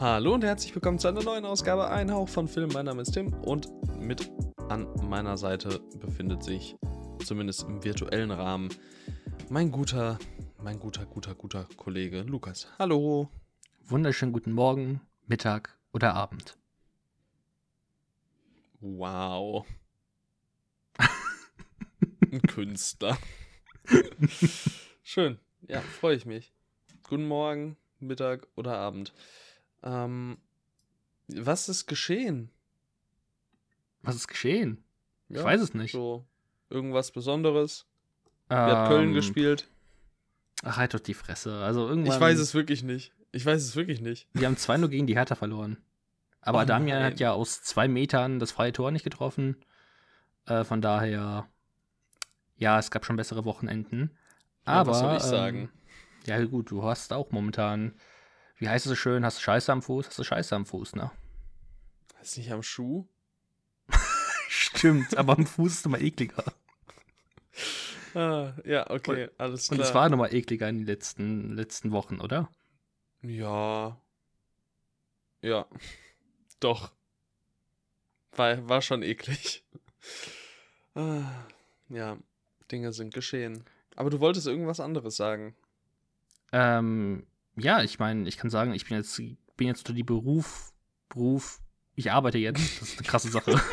Hallo und herzlich willkommen zu einer neuen Ausgabe Ein Hauch von Film. Mein Name ist Tim und mit an meiner Seite befindet sich, zumindest im virtuellen Rahmen, mein guter, mein guter, guter, guter Kollege Lukas. Hallo. Wunderschönen guten Morgen, Mittag oder Abend. Wow. Ein Künstler. Schön. Ja, freue ich mich. Guten Morgen, Mittag oder Abend. Ähm, was ist geschehen? Was ist geschehen? Ich weiß es nicht. So, irgendwas Besonderes? Wer hat Köln Ähm, gespielt? Ach, halt doch die Fresse. Also irgendwann. Ich weiß es wirklich nicht. Ich weiß es wirklich nicht. Wir haben 2-0 gegen die Hertha verloren. Aber Oh Damian hat ja aus zwei Metern das freie Tor nicht getroffen. Äh, von daher, ja, es gab schon bessere Wochenenden. Ja, Aber. was soll ich ähm, sagen? Ja, gut, du hast auch momentan, wie heißt es so schön, hast du Scheiße am Fuß, hast du Scheiße am Fuß, ne? Ist nicht am Schuh? Stimmt, aber am Fuß ist immer ekliger. Ah, ja, okay, alles Und klar. es war nochmal ekliger in den letzten, letzten Wochen, oder? Ja. Ja. Doch. War, war schon eklig. Ah, ja, Dinge sind geschehen. Aber du wolltest irgendwas anderes sagen. Ähm, ja, ich meine, ich kann sagen, ich bin jetzt, bin jetzt unter die Beruf, Beruf, ich arbeite jetzt, das ist eine krasse Sache.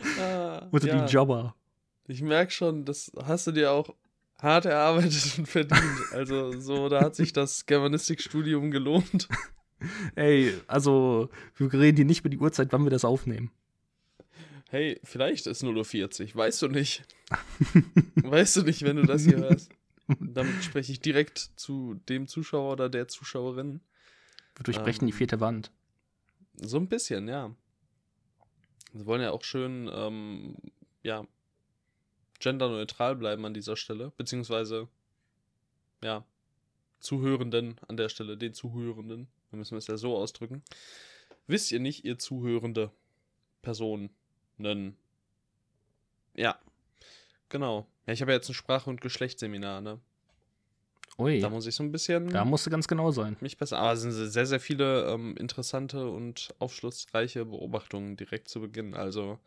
Ah, unter ja, die Jobber. Ich merke schon, das hast du dir auch hart erarbeitet und verdient. Also so, da hat sich das Germanistikstudium gelohnt. Ey, also, wir reden hier nicht über die Uhrzeit, wann wir das aufnehmen. Hey, vielleicht ist 0.40 Uhr, weißt du nicht. weißt du nicht, wenn du das hier hörst. Damit spreche ich direkt zu dem Zuschauer oder der Zuschauerin. Wir durchbrechen die Ähm. vierte Wand. So ein bisschen, ja. Wir wollen ja auch schön, ähm, ja, genderneutral bleiben an dieser Stelle. Beziehungsweise, ja, Zuhörenden an der Stelle, den Zuhörenden. Wir müssen es ja so ausdrücken. Wisst ihr nicht, ihr zuhörende Personen? Ja. Genau. Ja, ich habe ja jetzt ein Sprache- und Geschlechtsseminar, ne? Ui, Da da, muss ich so ein bisschen musst du ganz genau sein. mich besser. Aber es sind sehr, sehr viele ähm, interessante und aufschlussreiche Beobachtungen direkt zu Beginn. Also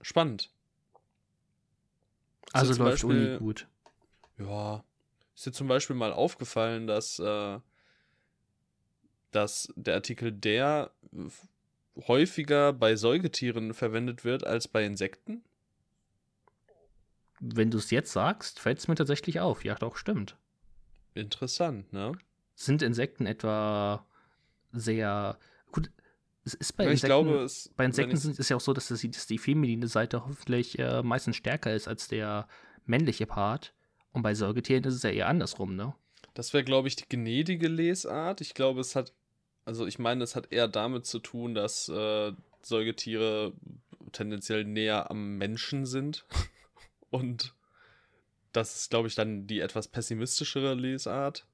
spannend. Also läuft Beispiel- Uni gut. Ja. Ist dir zum Beispiel mal aufgefallen, dass, äh, dass der Artikel der häufiger bei Säugetieren verwendet wird als bei Insekten? Wenn du es jetzt sagst, fällt es mir tatsächlich auf. Ja, doch, stimmt. Interessant, ne? Sind Insekten etwa sehr. Gut, es ist bei Insekten. glaube, es, Bei Insekten ich- ist ja auch so, dass, das, dass die feminine Seite hoffentlich äh, meistens stärker ist als der männliche Part. Und bei Säugetieren ist es ja eher andersrum, ne? Das wäre, glaube ich, die gnädige Lesart. Ich glaube, es hat, also ich meine, es hat eher damit zu tun, dass äh, Säugetiere tendenziell näher am Menschen sind. Und das ist, glaube ich, dann die etwas pessimistischere Lesart.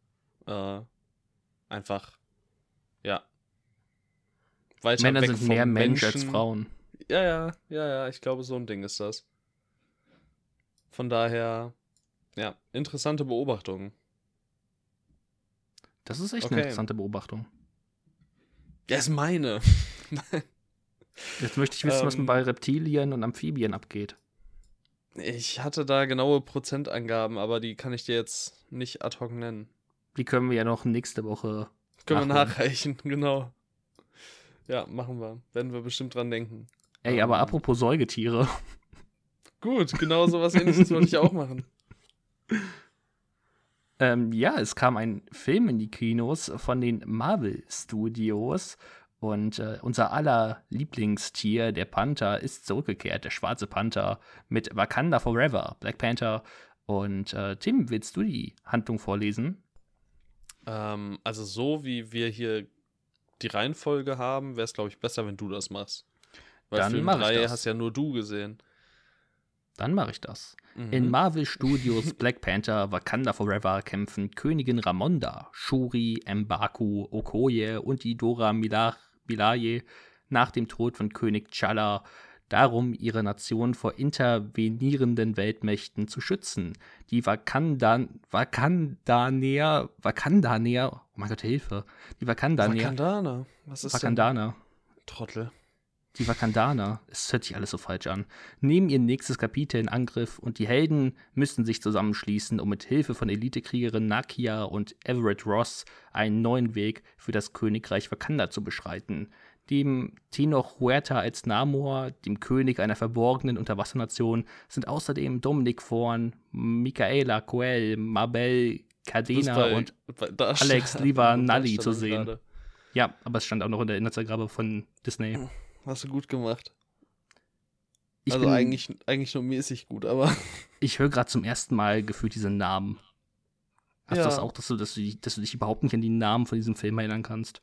Äh, einfach, ja. Weiter Männer weg sind vom mehr Mensch als. Frauen. Ja, ja, ja, ja, ich glaube, so ein Ding ist das. Von daher, ja, interessante Beobachtung. Das ist echt Okay. eine interessante Beobachtung. Ja, ist meine. Jetzt möchte ich wissen, was Ähm. bei Reptilien und Amphibien abgeht. Ich hatte da genaue Prozentangaben, aber die kann ich dir jetzt nicht ad hoc nennen. Die können wir ja noch nächste Woche. Können wir nachreichen, genau. Ja, machen wir. Werden wir bestimmt dran denken. Ey, aber Ähm. apropos Säugetiere. Gut, genau sowas ähnliches wollte ich auch machen. Ähm, ja, es kam ein Film in die Kinos von den Marvel Studios und äh, unser aller Lieblingstier, der Panther, ist zurückgekehrt, der schwarze Panther mit Wakanda Forever, Black Panther. Und äh, Tim, willst du die Handlung vorlesen? Ähm, also so wie wir hier die Reihenfolge haben, wäre es, glaube ich, besser, wenn du das machst. Weil Dann Film mach ich 3 das. hast ja nur du gesehen. Dann mache ich das. Mhm. In Marvel Studios Black Panther Wakanda Forever kämpfen Königin Ramonda, Shuri, M'Baku, Okoye und die Dora Mila- Milaje nach dem Tod von König T'Challa darum, ihre Nation vor intervenierenden Weltmächten zu schützen. Die Wakandan, Wakandaner, Wakandaner, oh mein Gott, Hilfe. Die Wakandaner. Wakandana. Was ist Wakandaner. denn? Trottel. Die Wakandaner, es hört sich alles so falsch an, nehmen ihr nächstes Kapitel in Angriff und die Helden müssen sich zusammenschließen, um mit Hilfe von Elitekriegerin Nakia und Everett Ross einen neuen Weg für das Königreich Wakanda zu beschreiten. Dem Tenoch Huerta als Namor, dem König einer verborgenen Unterwassernation, sind außerdem Dominic Vorn, Michaela Coel, Mabel Cadena und Alex Livanalli zu sehen. gerade. ja, aber es stand auch noch in der Inhaltsangabe von Disney. Hast du gut gemacht. Ich also bin- eigentlich, eigentlich nur mäßig gut, aber ich höre gerade zum ersten Mal gefühlt diesen Namen. Hast Ja. du das auch, dass du, dass, du, dich- dass du dich überhaupt nicht an die Namen von diesem Film erinnern kannst?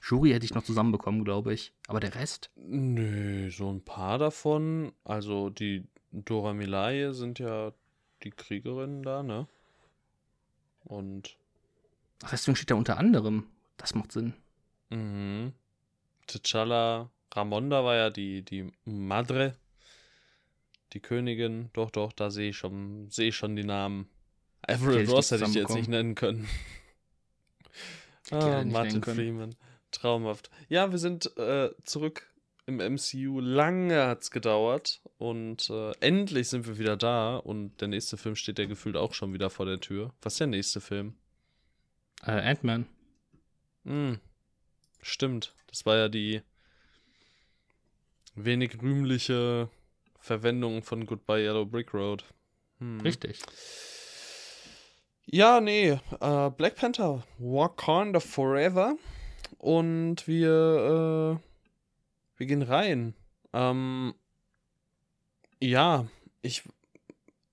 Shuri hätte ich noch zusammenbekommen, glaube ich. Aber der Rest? nö, so ein paar davon. Also die Dora Milaje sind ja die Kriegerinnen da, ne? Und Ach, deswegen steht da unter anderem. Das macht Sinn. mhm. T'Challa, Ramonda war ja die, die Madre, die Königin. Doch, doch, da sehe ich schon, sehe ich schon die Namen. Everett Ross hätte ich jetzt nicht nennen können. Ah, Martin. Freeman. Traumhaft. Ja, wir sind äh, zurück im MCU. Lange hat's gedauert und äh, endlich sind wir wieder da und der nächste Film steht ja gefühlt auch schon wieder vor der Tür. Was ist der nächste Film? Äh, Ant-Man. Hm, stimmt. Das war ja die wenig rühmliche Verwendung von Goodbye Yellow Brick Road. Hm. Richtig. Ja, nee, äh, Black Panther, Wakanda Forever. Und wir, äh, wir gehen rein. Ähm, ja, ich,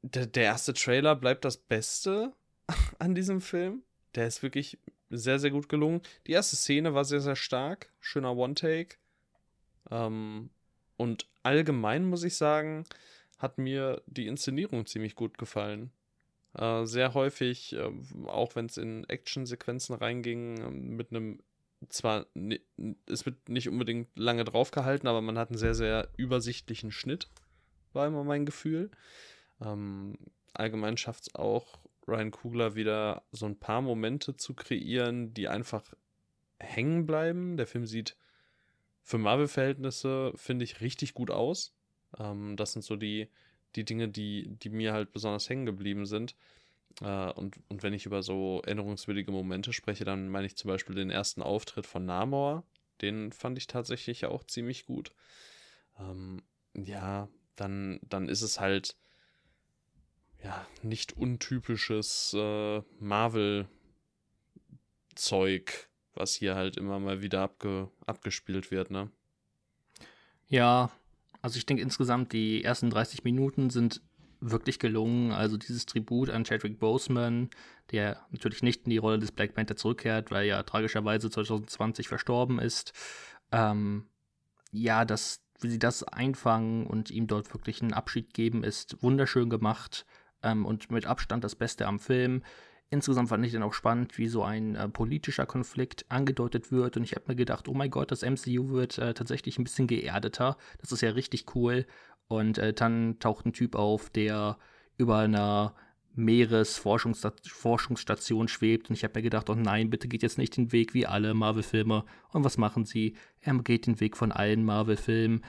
der, der erste Trailer bleibt das Beste an diesem Film. Der ist wirklich sehr, sehr gut gelungen. Die erste Szene war sehr, sehr stark. Schöner One-Take. Ähm, und allgemein muss ich sagen, hat mir die Inszenierung ziemlich gut gefallen. Äh, sehr häufig, äh, auch wenn es in Actionsequenzen reinging, äh, mit einem, zwar, es wird nicht unbedingt lange draufgehalten, aber man hat einen sehr, sehr übersichtlichen Schnitt, war immer mein Gefühl. Ähm, allgemein schafft es auch Ryan Coogler wieder so ein paar Momente zu kreieren, die einfach hängen bleiben. Der Film sieht für Marvel-Verhältnisse, finde ich, richtig gut aus. Ähm, das sind so die, die Dinge, die, die mir halt besonders hängen geblieben sind. Äh, und, und wenn ich über so erinnerungswürdige Momente spreche, dann meine ich zum Beispiel den ersten Auftritt von Namor. Den fand ich tatsächlich auch ziemlich gut. Ähm, ja, dann, dann ist es halt ja nicht untypisches äh, Marvel-Zeug, was hier halt immer mal wieder abge, abgespielt wird, ne? Ja, also ich denke insgesamt, die ersten 30 Minuten sind wirklich gelungen. Also dieses Tribut an Chadwick Boseman, der natürlich nicht in die Rolle des Black Panther zurückkehrt, weil er tragischerweise 2020 verstorben ist. Ähm, ja, das, wie sie das einfangen und ihm dort wirklich einen Abschied geben, ist wunderschön gemacht ähm, und mit Abstand das Beste am Film. Insgesamt fand ich dann auch spannend, wie so ein äh, politischer Konflikt angedeutet wird. Und ich habe mir gedacht, oh mein Gott, das MCU wird äh, tatsächlich ein bisschen geerdeter. Das ist ja richtig cool. Und äh, dann taucht ein Typ auf, der über einer Meeresforschungsstation schwebt. Und ich habe mir gedacht, oh nein, bitte geht jetzt nicht den Weg wie alle Marvel-Filme. Und was machen sie? Er geht den Weg von allen Marvel-Filmen.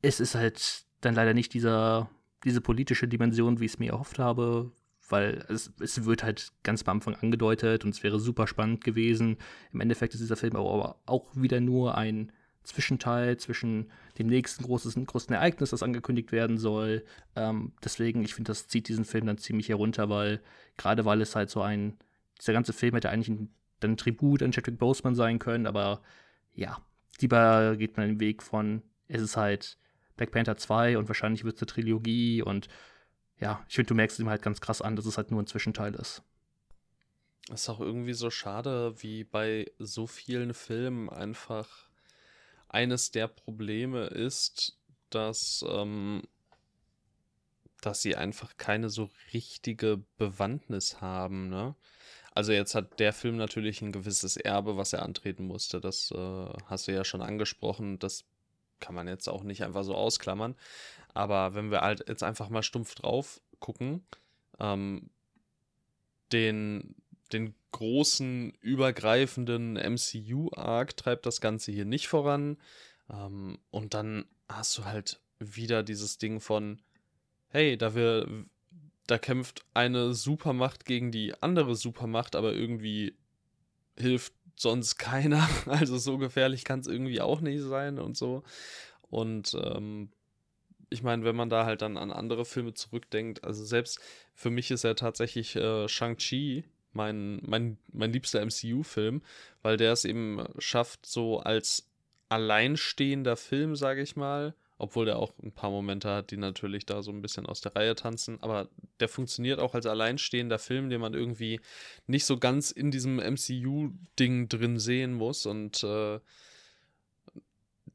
Es ist halt dann leider nicht dieser, diese politische Dimension, wie ich es mir erhofft habe, weil es, es wird halt ganz am Anfang angedeutet und es wäre super spannend gewesen. Im Endeffekt ist dieser Film aber auch wieder nur ein Zwischenteil zwischen dem nächsten großen, großen Ereignis, das angekündigt werden soll. Ähm, deswegen, ich finde, das zieht diesen Film dann ziemlich herunter, weil gerade weil es halt so ein, dieser ganze Film hätte eigentlich ein, ein Tribut an Chadwick Boseman sein können, aber ja, lieber geht man den Weg von, es ist halt Black Panther 2 und wahrscheinlich wird es eine Trilogie und ja, ich finde, du merkst ihm halt ganz krass an, dass es halt nur ein Zwischenteil ist. Ist auch irgendwie so schade, wie bei so vielen Filmen einfach eines der Probleme ist, dass, ähm, dass sie einfach keine so richtige Bewandtnis haben, ne? Also jetzt hat der Film natürlich ein gewisses Erbe, was er antreten musste. Das äh, hast du ja schon angesprochen. Das kann man jetzt auch nicht einfach so ausklammern. Aber wenn wir halt jetzt einfach mal stumpf drauf gucken, ähm, den, den großen, übergreifenden MCU-Arc treibt das Ganze hier nicht voran. Ähm, und dann hast du halt wieder dieses Ding von, hey, da wir, da kämpft eine Supermacht gegen die andere Supermacht, aber irgendwie hilft sonst keiner. Also so gefährlich kann es irgendwie auch nicht sein und so. Und ähm, ich meine, wenn man da halt dann an andere Filme zurückdenkt, also selbst für mich ist ja tatsächlich äh, Shang-Chi mein, mein, mein liebster MCU-Film, weil der es eben schafft, so als alleinstehender Film, sage ich mal, obwohl der auch ein paar Momente hat, die natürlich da so ein bisschen aus der Reihe tanzen, aber der funktioniert auch als alleinstehender Film, den man irgendwie nicht so ganz in diesem MCU-Ding drin sehen muss und äh,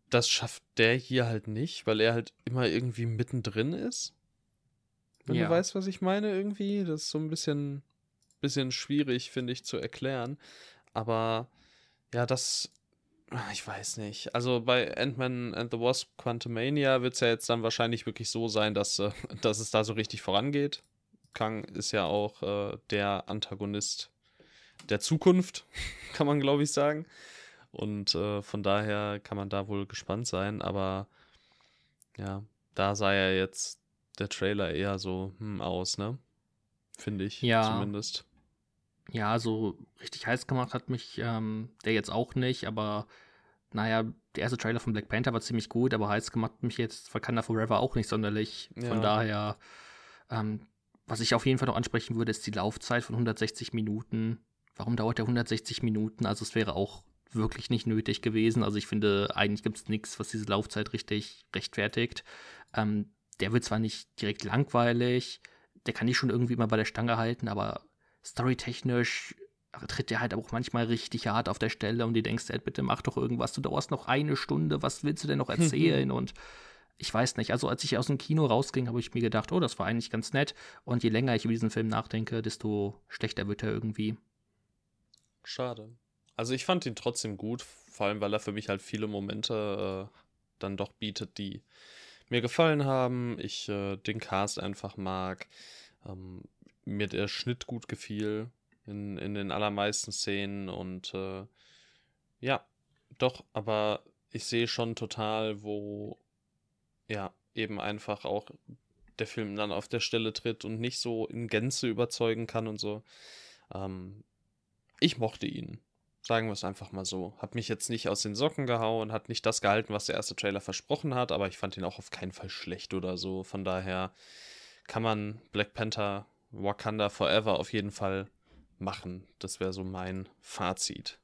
das schafft der hier halt nicht, weil er halt immer irgendwie mittendrin ist. Wenn ja. du weißt, was ich meine, irgendwie. Das ist so ein bisschen, bisschen schwierig, finde ich, zu erklären. Aber ja, das. Ich weiß nicht. Also bei Ant-Man and the Wasp Quantumania wird es ja jetzt dann wahrscheinlich wirklich so sein, dass, äh, dass es da so richtig vorangeht. Kang ist ja auch äh, der Antagonist der Zukunft, kann man glaube ich sagen. Und äh, von daher kann man da wohl gespannt sein. Aber ja, da sah ja jetzt der Trailer eher so hm, aus, ne? Finde ich ja. zumindest. Ja, so richtig heiß gemacht hat mich ähm, der jetzt auch nicht, aber naja, der erste Trailer von Black Panther war ziemlich gut, aber heiß gemacht hat mich jetzt Wakanda Forever auch nicht sonderlich. Von ja. daher, ähm, was ich auf jeden Fall noch ansprechen würde, ist die Laufzeit von 160 Minuten. Warum dauert der 160 Minuten? Also es wäre auch wirklich nicht nötig gewesen. Also ich finde, eigentlich gibt es nichts, was diese Laufzeit richtig rechtfertigt. Ähm, der wird zwar nicht direkt langweilig, der kann dich schon irgendwie mal bei der Stange halten, aber storytechnisch tritt der halt auch manchmal richtig hart auf der Stelle und du denkst, halt, bitte mach doch irgendwas, du dauerst noch eine Stunde, was willst du denn noch erzählen? und ich weiß nicht, also als ich aus dem Kino rausging, habe ich mir gedacht, oh, das war eigentlich ganz nett. Und je länger ich über diesen Film nachdenke, desto schlechter wird er irgendwie. Schade. Also ich fand ihn trotzdem gut, vor allem weil er für mich halt viele Momente äh, dann doch bietet, die mir gefallen haben. Ich äh, den Cast einfach mag. Ähm, mir der Schnitt gut gefiel in, in den allermeisten Szenen und äh, ja, doch, aber ich sehe schon total, wo ja, eben einfach auch der Film dann auf der Stelle tritt und nicht so in Gänze überzeugen kann und so. Ähm, ich mochte ihn. Sagen wir es einfach mal so. Hat mich jetzt nicht aus den Socken gehauen, hat nicht das gehalten, was der erste Trailer versprochen hat, aber ich fand ihn auch auf keinen Fall schlecht oder so. Von daher kann man Black Panther Wakanda Forever auf jeden Fall machen. Das wäre so mein Fazit.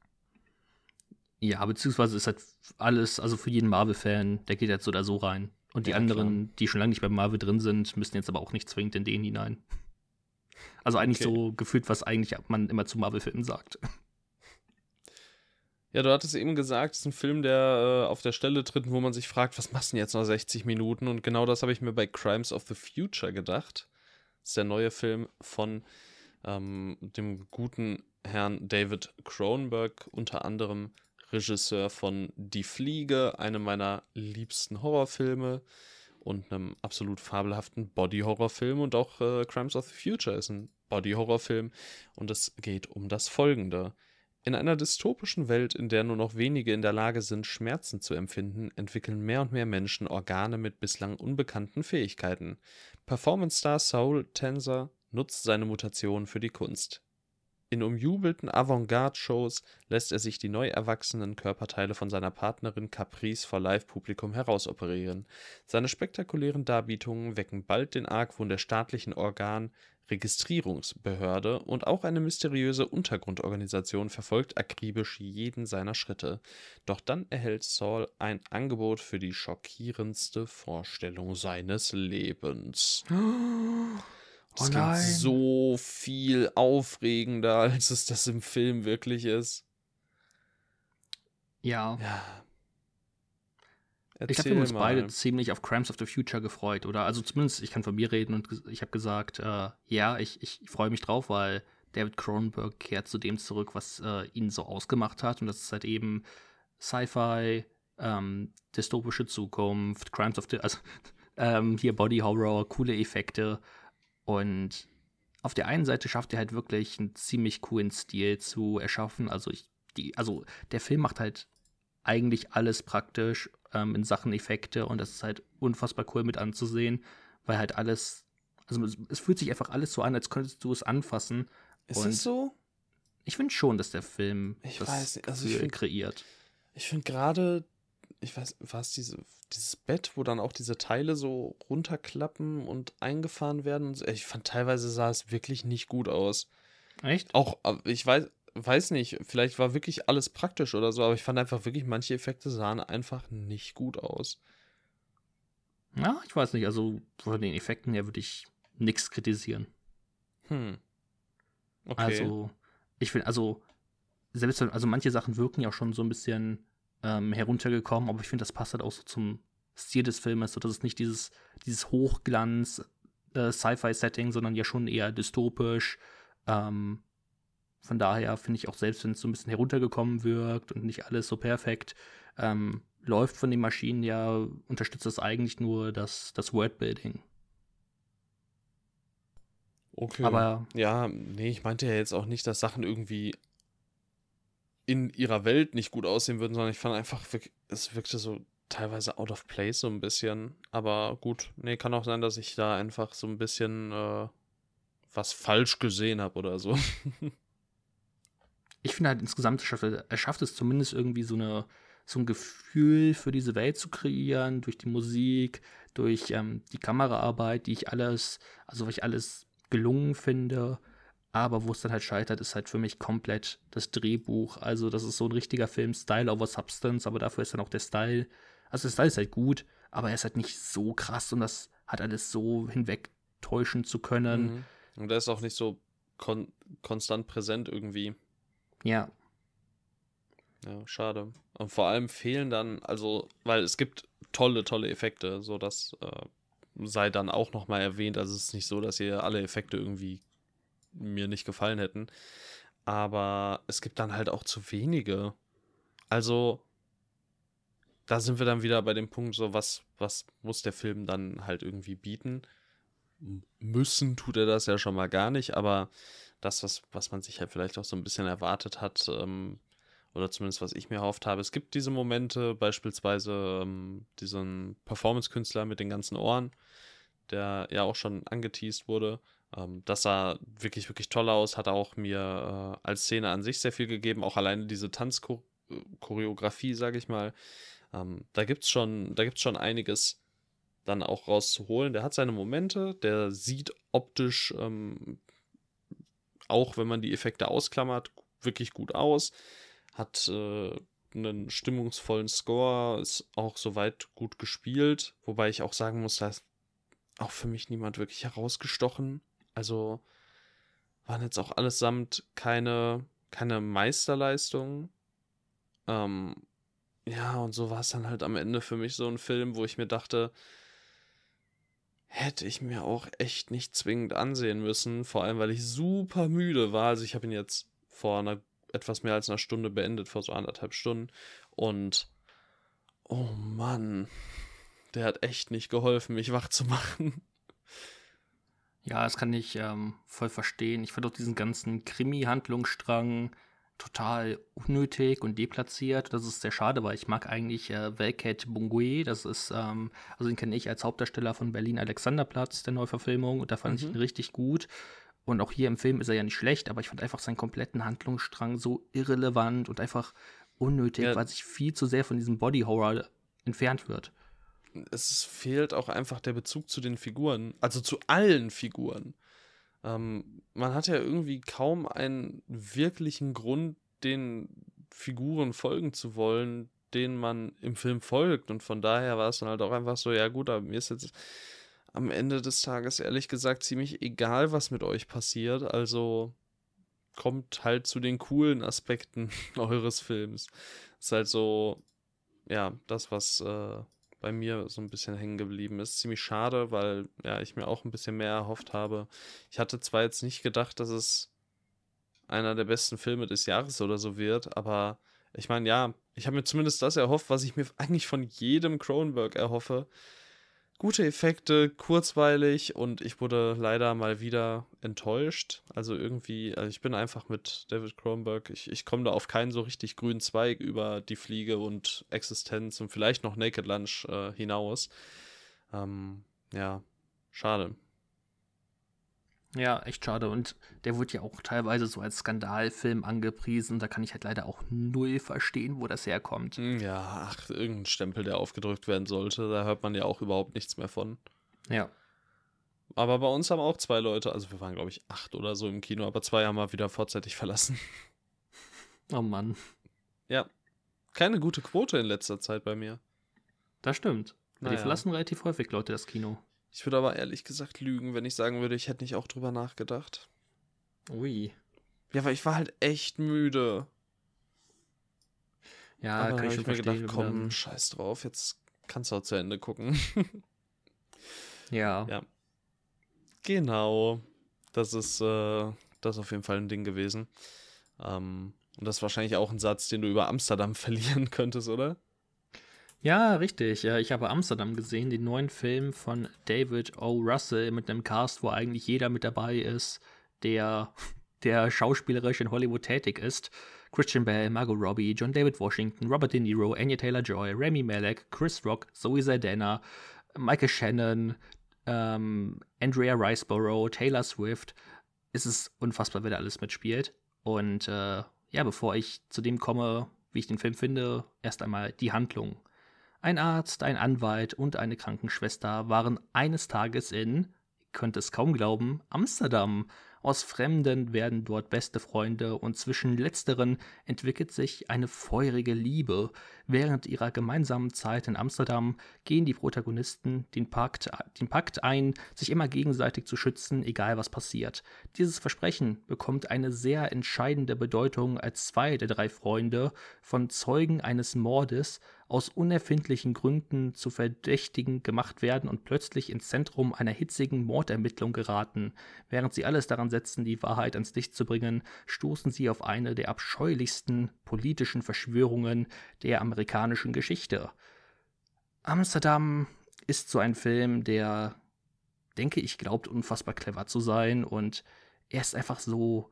Ja, beziehungsweise ist halt alles, also für jeden Marvel-Fan, der geht jetzt so oder so rein. Und die ja, anderen, klar. die schon lange nicht bei Marvel drin sind, müssen jetzt aber auch nicht zwingend in den hinein. Also eigentlich okay. so gefühlt, was eigentlich man immer zu Marvel-Filmen sagt. Ja, du hattest eben gesagt, es ist ein Film, der äh, auf der Stelle tritt, wo man sich fragt, was machst du denn jetzt noch 60 Minuten? Und genau das habe ich mir bei Crimes of the Future gedacht. Ist der neue Film von ähm, dem guten Herrn David Cronenberg, unter anderem Regisseur von Die Fliege, einem meiner liebsten Horrorfilme und einem absolut fabelhaften Body-Horrorfilm. Und auch äh, Crimes of the Future ist ein Body-Horrorfilm. Und es geht um das Folgende. In einer dystopischen Welt, in der nur noch wenige in der Lage sind, Schmerzen zu empfinden, entwickeln mehr und mehr Menschen Organe mit bislang unbekannten Fähigkeiten. Performance-Star Soul Tensor nutzt seine Mutation für die Kunst. In umjubelten Avantgarde-Shows lässt er sich die neu erwachsenen Körperteile von seiner Partnerin Caprice vor Live-Publikum herausoperieren. Seine spektakulären Darbietungen wecken bald den Argwohn der staatlichen Organ Registrierungsbehörde und auch eine mysteriöse Untergrundorganisation verfolgt akribisch jeden seiner Schritte. Doch dann erhält Saul ein Angebot für die schockierendste Vorstellung seines Lebens. Das oh klingt so viel aufregender, als es das im Film wirklich ist. Ja. ja. Erzähl ich glaube, wir haben uns beide ziemlich auf Crimes of the Future gefreut, oder? Also zumindest, ich kann von mir reden und ich habe gesagt, äh, ja, ich, ich freue mich drauf, weil David Cronenberg kehrt zu dem zurück, was äh, ihn so ausgemacht hat. Und das ist halt eben Sci-Fi, ähm, dystopische Zukunft, Crimes of the, also ähm, hier Body Horror, coole Effekte und auf der einen Seite schafft er halt wirklich einen ziemlich coolen Stil zu erschaffen. Also ich, die, also der Film macht halt eigentlich alles praktisch ähm, in Sachen Effekte und das ist halt unfassbar cool mit anzusehen, weil halt alles, also es, es fühlt sich einfach alles so an, als könntest du es anfassen. Ist es so? Ich finde schon, dass der Film ich das weiß nicht, also ich find, kreiert. Ich finde gerade, ich weiß, war es diese, dieses Bett, wo dann auch diese Teile so runterklappen und eingefahren werden? Ich fand teilweise sah es wirklich nicht gut aus. Echt? Auch, äh, ich weiß, weiß nicht, vielleicht war wirklich alles praktisch oder so, aber ich fand einfach wirklich, manche Effekte sahen einfach nicht gut aus. Ja, ich weiß nicht. Also von den Effekten her würde ich nichts kritisieren. Hm. Okay. Also, ich finde, also, selbst wenn, also manche Sachen wirken ja auch schon so ein bisschen ähm, heruntergekommen, aber ich finde, das passt halt auch so zum Stil des Filmes, so dass es nicht dieses, dieses Hochglanz äh, Sci-Fi-Setting, sondern ja schon eher dystopisch. Ähm, von daher finde ich auch, selbst wenn es so ein bisschen heruntergekommen wirkt und nicht alles so perfekt, ähm, läuft von den Maschinen ja, unterstützt das eigentlich nur das, das Worldbuilding. Okay. Aber Ja, nee, ich meinte ja jetzt auch nicht, dass Sachen irgendwie in ihrer Welt nicht gut aussehen würden, sondern ich fand einfach, es wirkte so teilweise out of place so ein bisschen. Aber gut, nee, kann auch sein, dass ich da einfach so ein bisschen äh, was falsch gesehen habe oder so. ich finde halt insgesamt, er schafft, er schafft es zumindest irgendwie so eine so ein Gefühl für diese Welt zu kreieren, durch die Musik, durch ähm, die Kameraarbeit, die ich alles, also was ich alles gelungen finde. Aber wo es dann halt scheitert, ist halt für mich komplett das Drehbuch. Also, das ist so ein richtiger Film, Style over Substance, aber dafür ist dann auch der Style. Also, der Style ist halt gut, aber er ist halt nicht so krass und das hat alles so hinwegtäuschen zu können. Mhm. Und der ist auch nicht so kon konstant präsent irgendwie. Ja, Ja, schade. Und vor allem fehlen dann, also, weil es gibt tolle, tolle Effekte, so das äh, sei dann auch nochmal erwähnt. Also es ist nicht so, dass hier alle Effekte irgendwie mir nicht gefallen hätten. Aber es gibt dann halt auch zu wenige. Also, da sind wir dann wieder bei dem Punkt, so, was, was muss der Film dann halt irgendwie bieten? Müssen tut er das ja schon mal gar nicht, aber das, was, was man sich halt vielleicht auch so ein bisschen erwartet hat, ähm, oder zumindest was ich mir erhofft habe. Es gibt diese Momente, beispielsweise ähm, diesen Performance-Künstler mit den ganzen Ohren, der ja auch schon angeteased wurde. Ähm, das sah wirklich, wirklich toll aus, hat auch mir äh, als Szene an sich sehr viel gegeben, auch alleine diese Tanzchoreografie, sage ich mal. Ähm, da gibt es schon, gibt's schon einiges dann auch rauszuholen. Der hat seine Momente, der sieht optisch, ähm, auch wenn man die Effekte ausklammert, wirklich gut aus hat äh, einen stimmungsvollen Score, ist auch soweit gut gespielt, wobei ich auch sagen muss, da ist auch für mich niemand wirklich herausgestochen. Also waren jetzt auch allesamt keine, keine Meisterleistungen. Ähm, ja, und so war es dann halt am Ende für mich so ein Film, wo ich mir dachte, hätte ich mir auch echt nicht zwingend ansehen müssen, vor allem weil ich super müde war. Also ich habe ihn jetzt vor einer etwas mehr als einer Stunde beendet, vor so anderthalb Stunden. Und oh Mann, der hat echt nicht geholfen, mich wach zu machen. Ja, das kann ich ähm, voll verstehen. Ich fand auch diesen ganzen Krimi-Handlungsstrang total unnötig und deplatziert. Das ist sehr schade, weil ich mag eigentlich äh, Velket Bungui. Das ist, ähm, also den kenne ich als Hauptdarsteller von Berlin Alexanderplatz, der Neuverfilmung. Und da fand ich Mhm. ihn richtig gut. Und auch hier im Film ist er ja nicht schlecht, aber ich fand einfach seinen kompletten Handlungsstrang so irrelevant und einfach unnötig, Ja. weil sich viel zu sehr von diesem Body Horror entfernt wird. Es fehlt auch einfach der Bezug zu den Figuren, also zu allen Figuren. Ähm, man hat ja irgendwie kaum einen wirklichen Grund, den Figuren folgen zu wollen, denen man im Film folgt. Und von daher war es dann halt auch einfach so, ja gut, aber mir ist jetzt am Ende des Tages ehrlich gesagt ziemlich egal, was mit euch passiert. Also kommt halt zu den coolen Aspekten eures Films. Ist halt so, ja, das, was äh, bei mir so ein bisschen hängen geblieben ist. Ziemlich schade, weil ja, ich mir auch ein bisschen mehr erhofft habe. Ich hatte zwar jetzt nicht gedacht, dass es einer der besten Filme des Jahres oder so wird, aber ich meine, ja, ich habe mir zumindest das erhofft, was ich mir eigentlich von jedem Cronenberg erhoffe. Gute Effekte, kurzweilig und ich wurde leider mal wieder enttäuscht. Also irgendwie, also ich bin einfach mit David Cronenberg, ich, ich komme da auf keinen so richtig grünen Zweig über die Fliege und Existenz und vielleicht noch Naked Lunch äh, hinaus. Ähm, ja, schade. Ja, echt schade. Und der wird ja auch teilweise so als Skandalfilm angepriesen. Da kann ich halt leider auch null verstehen, wo das herkommt. Hm, ja, ach, irgendein Stempel, der aufgedrückt werden sollte. Da hört man ja auch überhaupt nichts mehr von. Ja. Aber bei uns haben auch zwei Leute, also wir waren, glaube ich, acht oder so im Kino, aber zwei haben wir wieder vorzeitig verlassen. Oh Mann. Ja. Keine gute Quote in letzter Zeit bei mir. Das stimmt. Naja. Die verlassen relativ häufig Leute das Kino. Ich würde aber ehrlich gesagt lügen, wenn ich sagen würde, ich hätte nicht auch drüber nachgedacht. Ui. Ja, weil ich war halt echt müde. Ja, aber kann dann ich schon mir verstehen. gedacht, komm, man- scheiß drauf, jetzt kannst du auch zu Ende gucken. Ja. Ja. genau. Das ist, äh, das ist auf jeden Fall ein Ding gewesen. Ähm, und das ist wahrscheinlich auch ein Satz, den du über Amsterdam verlieren könntest, oder? Ja, richtig. Ja, Ich habe Amsterdam gesehen, den neuen Film von David O. Russell mit einem Cast, wo eigentlich jeder mit dabei ist, der, der schauspielerisch in Hollywood tätig ist. Christian Bale, Margot Robbie, John David Washington, Robert De Niro, Anya Taylor-Joy, Remy Malek, Chris Rock, Zoe Saldana, Michael Shannon, ähm, Andrea Riceborough, Taylor Swift. Es ist unfassbar, wer da alles mitspielt. Und äh, ja, bevor ich zu dem komme, wie ich den Film finde, erst einmal die Handlung. Ein Arzt, ein Anwalt und eine Krankenschwester waren eines Tages in, könnt es kaum glauben, Amsterdam. Aus Fremden werden dort beste Freunde und zwischen letzteren entwickelt sich eine feurige Liebe. Während ihrer gemeinsamen Zeit in Amsterdam gehen die Protagonisten den Pakt, den Pakt ein, sich immer gegenseitig zu schützen, egal was passiert. Dieses Versprechen bekommt eine sehr entscheidende Bedeutung, als zwei der drei Freunde von Zeugen eines Mordes aus unerfindlichen Gründen zu Verdächtigen gemacht werden und plötzlich ins Zentrum einer hitzigen Mordermittlung geraten. Während sie alles daran setzen, die Wahrheit ans Licht zu bringen, stoßen sie auf eine der abscheulichsten politischen Verschwörungen der amerikanischen Geschichte. Amsterdam ist so ein Film, der, denke ich, glaubt unfassbar clever zu sein und er ist einfach so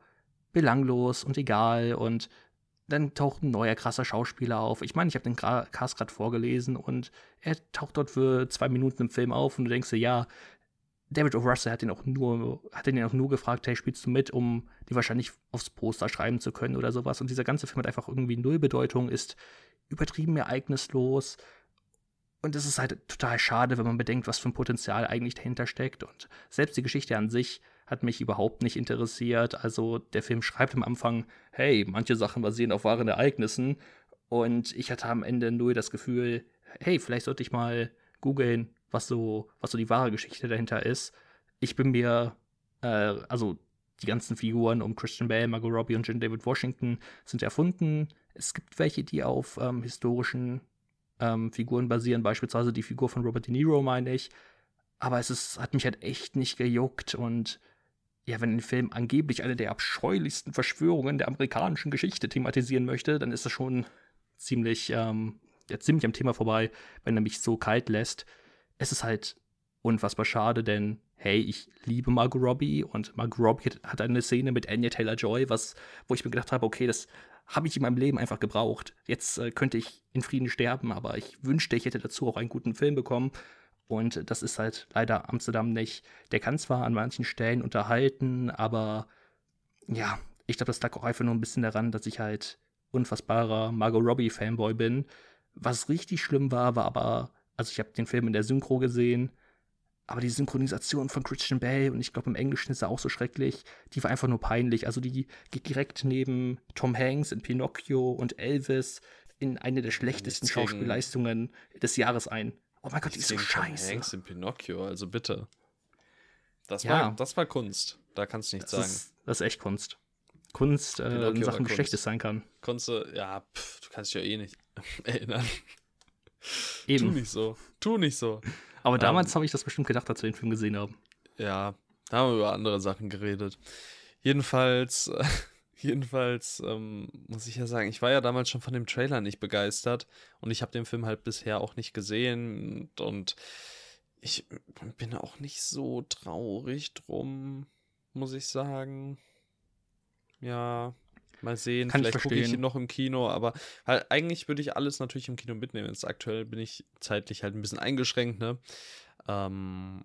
belanglos und egal und dann taucht ein neuer krasser Schauspieler auf. Ich meine, ich habe den Cast gerade vorgelesen und er taucht dort für zwei Minuten im Film auf und du denkst dir, ja, David O. Russell hat ihn auch nur, hat ihn auch nur gefragt, hey, spielst du mit, um die wahrscheinlich aufs Poster schreiben zu können oder sowas. Und dieser ganze Film hat einfach irgendwie null Bedeutung, ist übertrieben ereignislos. Und es ist halt total schade, wenn man bedenkt, was für ein Potenzial eigentlich dahinter steckt. Und selbst die Geschichte an sich hat mich überhaupt nicht interessiert. Also der Film schreibt am Anfang, hey, manche Sachen basieren auf wahren Ereignissen. Und ich hatte am Ende nur das Gefühl, hey, vielleicht sollte ich mal googeln, was so, was so die wahre Geschichte dahinter ist. Ich bin mir, äh, also die ganzen Figuren um Christian Bale, Margot Robbie und John David Washington sind erfunden. Es gibt welche, die auf ähm, historischen ähm, Figuren basieren, beispielsweise die Figur von Robert De Niro, meine ich. Aber es ist, hat mich halt echt nicht gejuckt und ja, wenn ein Film angeblich eine der abscheulichsten Verschwörungen der amerikanischen Geschichte thematisieren möchte, dann ist das schon ziemlich, ähm, ja, ziemlich am Thema vorbei, wenn er mich so kalt lässt. Es ist halt unfassbar schade, denn hey, ich liebe Margot Robbie und Margot Robbie hat- eine Szene mit Anya Taylor-Joy, was, wo ich mir gedacht habe, okay, das habe ich in meinem Leben einfach gebraucht. Jetzt äh, könnte ich in Frieden sterben, aber ich wünschte, ich hätte dazu auch einen guten Film bekommen. Und das ist halt leider Amsterdam nicht. Der kann zwar an manchen Stellen unterhalten, aber ja, ich glaube, das lag auch einfach nur ein bisschen daran, dass ich halt unfassbarer Margot Robbie-Fanboy bin. Was richtig schlimm war, war aber, also ich habe den Film in der Synchro gesehen, aber die Synchronisation von Christian Bale und ich glaube im Englischen ist er auch so schrecklich, die war einfach nur peinlich. Also die geht direkt neben Tom Hanks in Pinocchio und Elvis in eine der schlechtesten gegen- Schauspielleistungen des Jahres ein. Oh mein Gott, die ist so Gegen Tom scheiße. Hanks in Pinocchio, also bitte. Das, Ja. war, das war Kunst. Da kannst du nichts sagen. ist, das ist echt Kunst. Kunst äh, Pinocchio in Sachen, wie Kunst. schlecht es sein kann. Konntest du, ja, pff, du kannst dich ja eh nicht erinnern. Tu Eben. nicht so. Tu nicht so. Aber damals Ähm, habe ich das bestimmt gedacht, als wir den Film gesehen haben. Ja, da haben wir über andere Sachen geredet. Jedenfalls, äh, Jedenfalls ähm, muss ich ja sagen, ich war ja damals schon von dem Trailer nicht begeistert und ich habe den Film halt bisher auch nicht gesehen und, und ich bin auch nicht so traurig drum, muss ich sagen. Ja, mal sehen. Kann ich Vielleicht gucke ich noch im Kino, aber halt, eigentlich würde ich alles natürlich im Kino mitnehmen. Jetzt aktuell bin ich zeitlich halt ein bisschen eingeschränkt, ne? Ähm,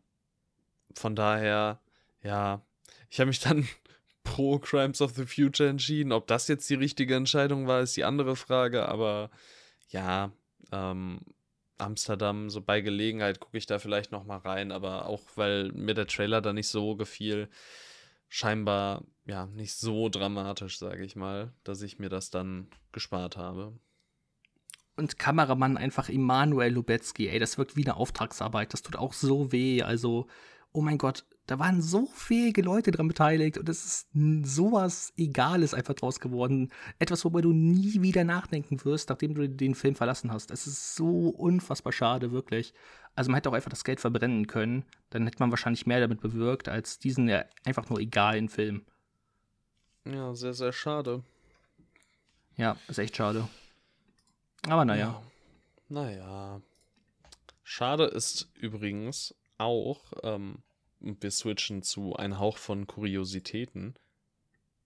von daher, ja, ich habe mich dann pro Crimes of the Future entschieden. Ob das jetzt die richtige Entscheidung war, ist die andere Frage, aber ja, ähm, Amsterdam, so bei Gelegenheit gucke ich da vielleicht noch mal rein, aber auch weil mir der Trailer da nicht so gefiel, scheinbar ja nicht so dramatisch, sage ich mal, dass ich mir das dann gespart habe. Und Kameramann einfach Immanuel Lubetzky, ey, das wirkt wie eine Auftragsarbeit. Das tut auch so weh. Also, oh mein Gott, da waren so fähige Leute dran beteiligt und es ist sowas Egales einfach draus geworden. Etwas, worüber du nie wieder nachdenken wirst, nachdem du den Film verlassen hast. Es ist so unfassbar schade, wirklich. Also, man hätte auch einfach das Geld verbrennen können. Dann hätte man wahrscheinlich mehr damit bewirkt, als diesen ja, einfach nur egalen Film. Ja, sehr, sehr schade. Ja, ist echt schade. Aber naja. Naja. Schade ist übrigens auch, ähm, wir switchen zu ein Hauch von Kuriositäten,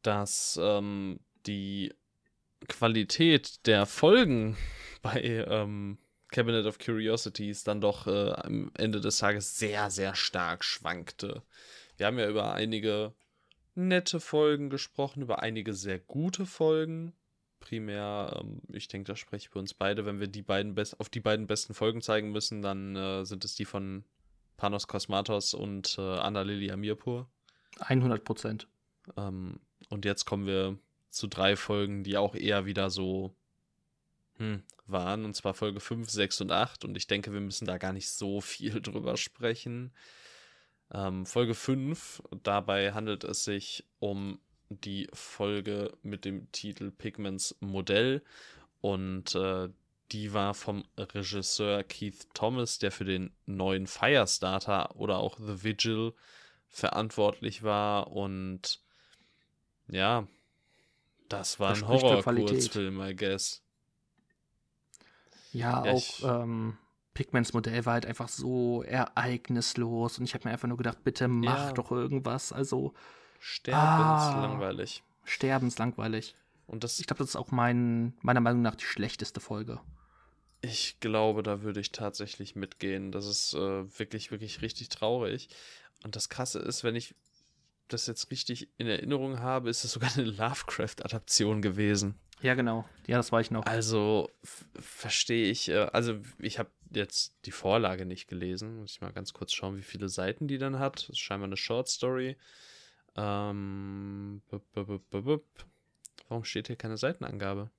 dass ähm, die Qualität der Folgen bei ähm, Cabinet of Curiosities dann doch äh, am Ende des Tages sehr, sehr stark schwankte. Wir haben ja über einige nette Folgen gesprochen, über einige sehr gute Folgen. Primär, ähm, ich denke, das spreche ich für uns beide. Wenn wir die beiden best auf die beiden besten Folgen zeigen müssen, dann äh, sind es die von Panos Kosmatos und äh, Anna Lili Amirpur. 100 Prozent. Ähm, und jetzt kommen wir zu drei Folgen, die auch eher wieder so hm, waren. Und zwar Folge 5, 6 und 8. Und ich denke, wir müssen da gar nicht so viel drüber sprechen. Ähm, Folge 5, dabei handelt es sich um die Folge mit dem Titel Pigments Modell. Und äh, die war vom Regisseur Keith Thomas, der für den neuen Firestarter oder auch The Vigil verantwortlich war. Und ja, das war ein. Horror-Kurzfilm, I guess. Ja, Ja, auch ich- ähm, Pigments Modell war halt einfach so ereignislos und ich habe mir einfach nur gedacht, bitte mach Ja. doch irgendwas. Also Sterbenslangweilig. sterbenslangweilig. Und das, Ich glaube, das ist auch mein, meiner Meinung nach die schlechteste Folge. ich glaube, da würde ich tatsächlich mitgehen. Das ist äh, wirklich, wirklich richtig traurig. Und das Krasse ist, wenn ich das jetzt richtig in Erinnerung habe, ist es sogar eine Lovecraft-Adaption gewesen. Ja, genau. Ja, das war ich noch. Also verstehe ich, äh, also ich habe jetzt die Vorlage nicht gelesen. Muss ich mal ganz kurz schauen, wie viele Seiten die dann hat. Das ist scheinbar eine Short Story. Ähm, bup, bup, bup. Warum steht hier keine Seitenangabe?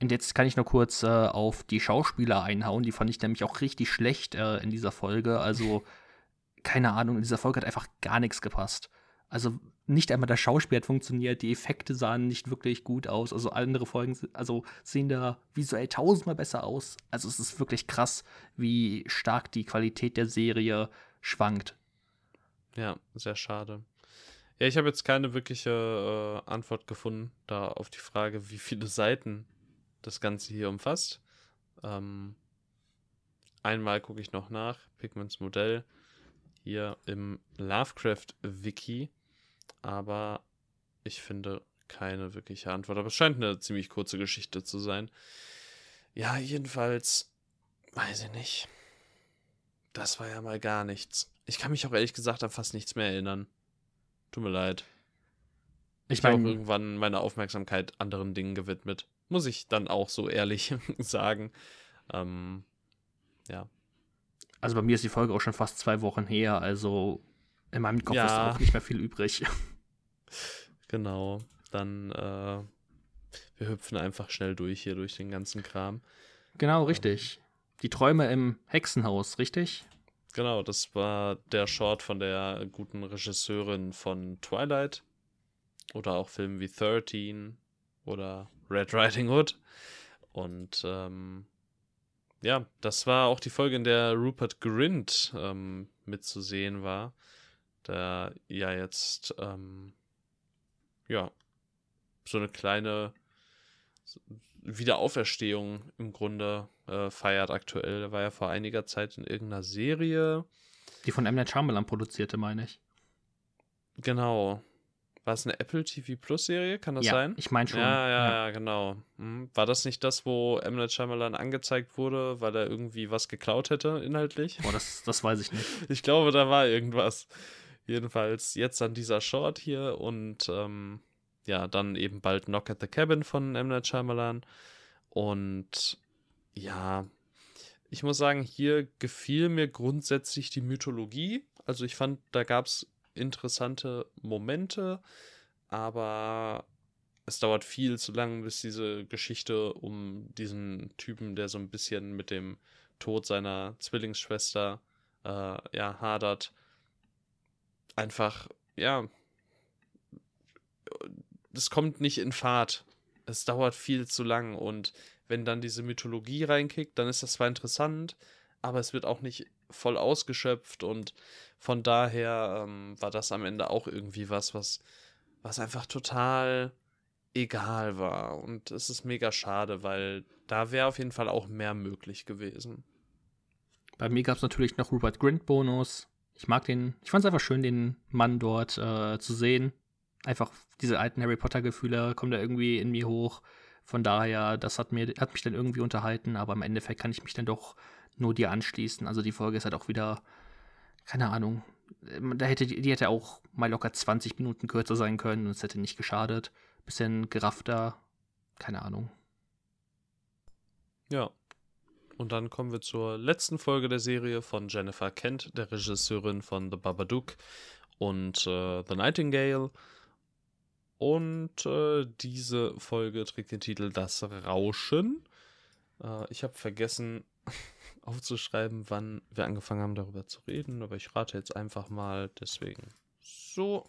Und jetzt kann ich nur kurz äh, auf die Schauspieler einhauen. Die fand ich nämlich auch richtig schlecht äh, in dieser Folge. Also, keine Ahnung, in dieser Folge hat einfach gar nichts gepasst. Also, nicht einmal das Schauspiel hat funktioniert, die Effekte sahen nicht wirklich gut aus. Also, andere Folgen also, sehen da visuell tausendmal besser aus. Also, es ist wirklich krass, wie stark die Qualität der Serie schwankt. Ja, sehr schade. Ja, ich habe jetzt keine wirkliche äh, Antwort gefunden, da auf die Frage, wie viele Seiten das Ganze hier umfasst. Ähm, einmal gucke ich noch nach, Pigments Modell, hier im Lovecraft-Wiki, aber ich finde keine wirkliche Antwort. Aber es scheint eine ziemlich kurze Geschichte zu sein. Ja, jedenfalls, weiß ich nicht. Das war ja mal gar nichts. Ich kann mich auch ehrlich gesagt an fast nichts mehr erinnern. Tut mir leid. Ich Ich habe auch meine, irgendwann meine Aufmerksamkeit anderen Dingen gewidmet. Muss ich dann auch so ehrlich sagen. Ähm, ja. also bei mir ist die Folge auch schon fast zwei Wochen her. Also, in meinem Kopf Ja. ist auch nicht mehr viel übrig. Genau. Dann, äh, wir hüpfen einfach schnell durch hier, durch den ganzen Kram. Genau, richtig. Die Träume im Hexenhaus, richtig? Genau, das war der Short von der guten Regisseurin von Twilight. Oder auch Filmen wie 13 oder Red Riding Hood. Und ähm, ja, das war auch die Folge, in der Rupert Grint ähm, mitzusehen war. Der ja jetzt ähm, ja so eine kleine Wiederauferstehung im Grunde äh, feiert aktuell. Er war ja vor einiger Zeit in irgendeiner Serie. Die von M. Night Shyamalan produzierte, meine ich. Genau. War es eine Apple TV Plus Serie? Kann das ja, sein? Ich meine schon. Ja, ja, ja, genau. Hm. War das nicht das, wo M. Night Shyamalan angezeigt wurde, weil er irgendwie was geklaut hätte, inhaltlich? Boah, das, das weiß ich nicht. ich glaube, da war irgendwas. Jedenfalls jetzt an dieser Short hier und ähm, ja, dann eben bald Knock at the Cabin von M. Night. Und ja, ich muss sagen, hier gefiel mir grundsätzlich die Mythologie. Also ich fand, da gab es interessante Momente, aber es dauert viel zu lang, bis diese Geschichte um diesen Typen, der so ein bisschen mit dem Tod seiner Zwillingsschwester äh, ja, hadert, einfach, ja, das kommt nicht in Fahrt. Es dauert viel zu lang und wenn dann diese Mythologie reinkickt, dann ist das zwar interessant, aber es wird auch nicht voll ausgeschöpft und von daher ähm, war das am Ende auch irgendwie was, was, was einfach total egal war. Und es ist mega schade, weil da wäre auf jeden Fall auch mehr möglich gewesen. Bei mir gab es natürlich noch Rupert Grint-Bonus. Ich mag den, ich fand es einfach schön, den Mann dort äh, zu sehen. Einfach diese alten Harry Potter-Gefühle kommen da irgendwie in mir hoch. Von daher, das hat, mir, hat mich dann irgendwie unterhalten, aber im Endeffekt kann ich mich dann doch nur dir anschließen. Also die Folge ist halt auch wieder keine Ahnung, da hätte, die hätte auch mal locker 20 Minuten kürzer sein können und es hätte nicht geschadet. Bisschen geraffter, keine Ahnung. Ja. Und dann kommen wir zur letzten Folge der Serie von Jennifer Kent, der Regisseurin von The Babadook und äh, The Nightingale. Und äh, diese Folge trägt den Titel Das Rauschen. Äh, ich habe vergessen, aufzuschreiben, wann wir angefangen haben, darüber zu reden, aber ich rate jetzt einfach mal deswegen so.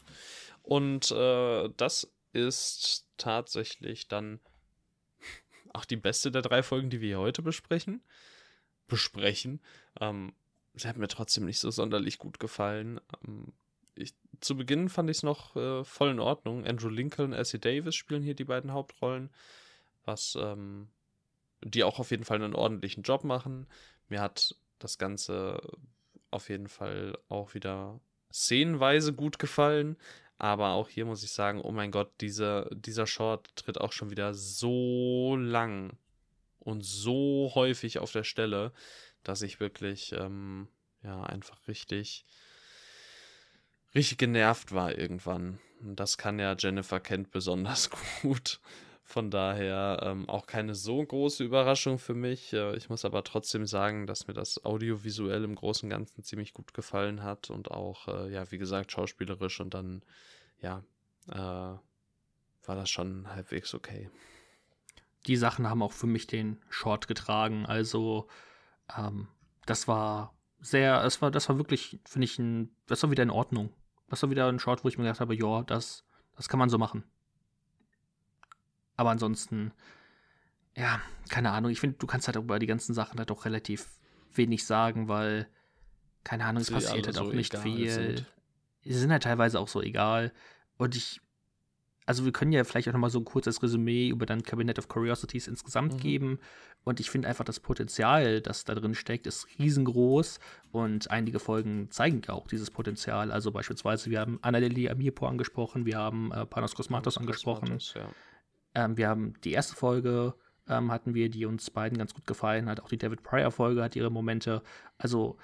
Und äh, das ist tatsächlich dann auch die beste der drei Folgen, die wir hier heute besprechen. Besprechen. Ähm, sie hat mir trotzdem nicht so sonderlich gut gefallen. Ähm, ich, zu Beginn fand ich es noch äh, voll in Ordnung. Andrew Lincoln, Essie Davis spielen hier die beiden Hauptrollen, was ähm, die auch auf jeden Fall einen ordentlichen Job machen. Mir hat das Ganze auf jeden Fall auch wieder szenenweise gut gefallen. Aber auch hier muss ich sagen, oh mein Gott, dieser, dieser Short tritt auch schon wieder so lang und so häufig auf der Stelle, dass ich wirklich, ähm, ja, einfach richtig, richtig genervt war irgendwann. Und das kann ja Jennifer Kent besonders gut. Von daher ähm, auch keine so große Überraschung für mich. Äh, ich muss aber trotzdem sagen, dass mir das audiovisuell im Großen und Ganzen ziemlich gut gefallen hat und auch, äh, ja, wie gesagt, schauspielerisch und dann, ja, äh, war das schon halbwegs okay. Die Sachen haben auch für mich den Short getragen. Also, ähm, das war sehr, es war, das war wirklich, finde ich, ein, das war wieder in Ordnung. Das war wieder ein Short, wo ich mir gedacht habe, ja, das, das kann man so machen. Aber ansonsten, ja, keine Ahnung. Ich finde, du kannst halt über die ganzen Sachen halt auch relativ wenig sagen, weil, keine Ahnung, es passiert halt auch nicht viel. Sind. Sie sind halt teilweise auch so egal. Und ich, also wir können ja vielleicht auch nochmal so ein kurzes Resümee über dann Cabinet of Curiosities insgesamt mhm. geben. Und ich finde einfach das Potenzial, das da drin steckt, ist riesengroß. Und einige Folgen zeigen ja auch dieses Potenzial. Also beispielsweise, wir haben Annalili Amirpo angesprochen, wir haben äh, Panos Kosmatos angesprochen. Kosmatos, ja. Ähm, wir haben die erste Folge ähm, hatten wir, die uns beiden ganz gut gefallen hat. Auch die David Pryor Folge hat ihre Momente. Also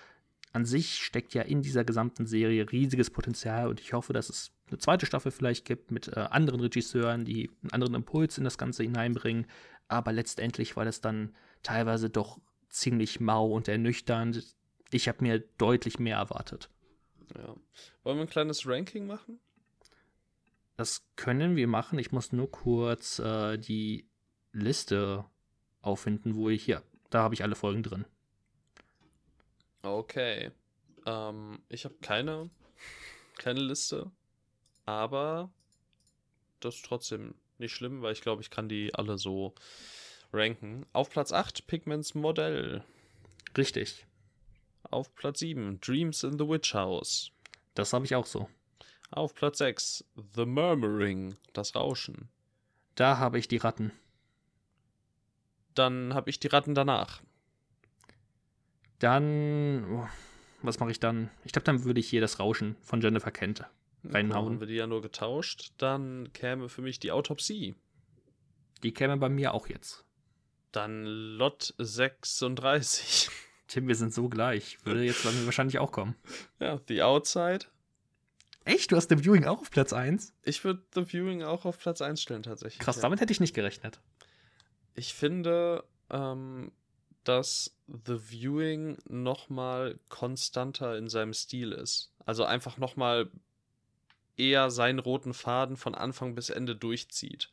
an sich steckt ja in dieser gesamten Serie riesiges Potenzial und ich hoffe, dass es eine zweite Staffel vielleicht gibt mit äh, anderen Regisseuren, die einen anderen Impuls in das Ganze hineinbringen. Aber letztendlich war das dann teilweise doch ziemlich mau und ernüchternd. Ich habe mir deutlich mehr erwartet. Ja. Wollen wir ein kleines Ranking machen? Das können wir machen. Ich muss nur kurz äh, die Liste auffinden, wo ich hier. Da habe ich alle Folgen drin. Okay. Ähm, ich habe keine, keine Liste, aber das ist trotzdem nicht schlimm, weil ich glaube, ich kann die alle so ranken. Auf Platz 8 Pigments Modell. Richtig. Auf Platz 7 Dreams in the Witch House. Das habe ich auch so. Auf Platz 6 The Murmuring, das Rauschen. Da habe ich die Ratten. Dann habe ich die Ratten danach. Dann, oh, was mache ich dann? Ich glaube, dann würde ich hier das Rauschen von Jennifer Kent reinhauen. Haben wir die ja nur getauscht. Dann käme für mich die Autopsie. Die käme bei mir auch jetzt. Dann Lot 36. Tim, wir sind so gleich. Würde jetzt bei mir wahrscheinlich auch kommen. Ja, The Outside. Echt? Du hast The Viewing auch auf Platz 1? Ich würde The Viewing auch auf Platz 1 stellen, tatsächlich. Krass, ja. damit hätte ich nicht gerechnet. Ich finde, ähm, dass The Viewing noch mal konstanter in seinem Stil ist. Also einfach noch mal eher seinen roten Faden von Anfang bis Ende durchzieht.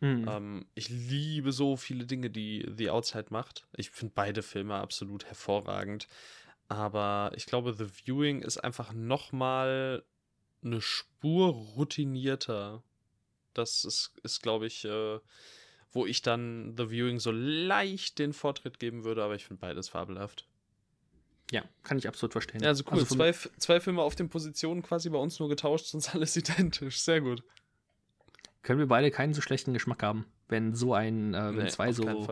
Hm. Ähm, ich liebe so viele Dinge, die The Outside macht. Ich finde beide Filme absolut hervorragend. Aber ich glaube, The Viewing ist einfach noch mal eine Spur routinierter. Das ist, ist glaube ich, äh, wo ich dann The Viewing so leicht den Vortritt geben würde, aber ich finde beides fabelhaft. Ja, kann ich absolut verstehen. Ja, also cool. Also zwei, zwei Filme auf den Positionen quasi bei uns nur getauscht, sonst alles identisch. Sehr gut. können wir beide keinen so schlechten Geschmack haben, wenn so ein, äh, wenn Nee, zwei so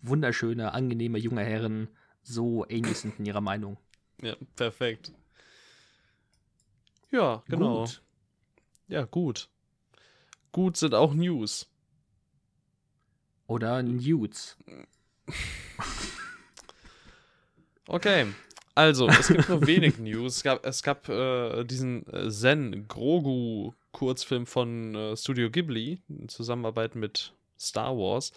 wunderschöne, angenehme junge Herren so ähnlich sind in ihrer Meinung. Ja, perfekt. Ja, genau. Gut. Ja, gut. Gut sind auch News. Oder Nudes. Okay. Also, es gibt nur wenig News. Es gab, es gab äh, diesen äh, Zen Grogu Kurzfilm von äh, Studio Ghibli in Zusammenarbeit mit Star Wars,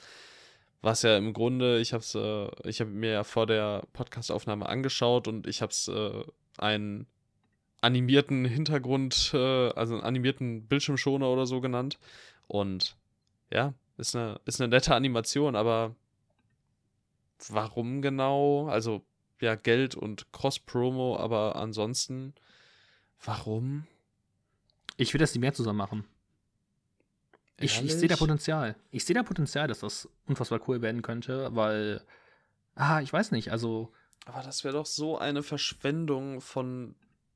was ja im Grunde, ich habe es, äh, ich habe mir ja vor der Podcastaufnahme angeschaut und ich habe es äh, einen animierten Hintergrund, äh, also einen animierten Bildschirmschoner oder so genannt. Und ja, ist eine, ist eine nette Animation, aber warum genau? Also ja, Geld und Cross-Promo, aber ansonsten, warum? Ich will, dass die mehr zusammen machen. Ich, ich sehe da? Potenzial. Ich sehe da Potenzial, dass das unfassbar cool werden könnte, weil, ah, ich weiß nicht, also, Aber das wäre doch so eine Verschwendung von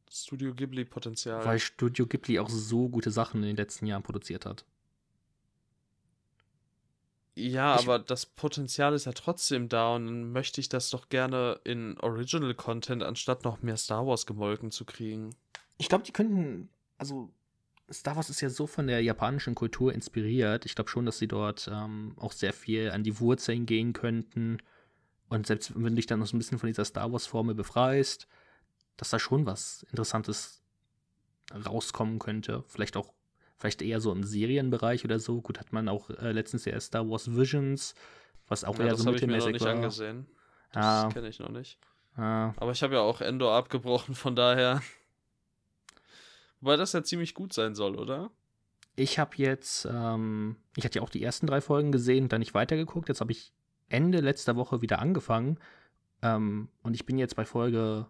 Studio Ghibli-Potenzial. weil Studio Ghibli auch so gute Sachen in den letzten Jahren produziert hat. Ja, Ich- aber das Potenzial ist ja trotzdem da und dann möchte ich das doch gerne in Original Content, anstatt noch mehr Star Wars gemolken zu kriegen. Ich glaube, die könnten, also Star Wars ist ja so von der japanischen Kultur inspiriert. Ich glaube schon, dass sie dort ähm, auch sehr viel an die Wurzeln gehen könnten. Und selbst wenn du dich dann noch so ein bisschen von dieser Star Wars-Formel befreist, dass da schon was Interessantes rauskommen könnte. Vielleicht auch, vielleicht eher so im Serienbereich oder so. Gut, hat man auch äh, letztens ja Star Wars Visions, was auch ja, eher das so habe ich mir noch mittelmäßig nicht war. angesehen. Das Ah. kenne ich noch nicht. Ah, Aber ich habe ja auch Endor abgebrochen, von daher. Wobei das ja ziemlich gut sein soll, oder? Ich habe jetzt, ähm, ich hatte ja auch die ersten drei Folgen gesehen und dann nicht weitergeguckt. Jetzt habe ich Ende letzter Woche wieder angefangen. Ähm, und ich bin jetzt bei Folge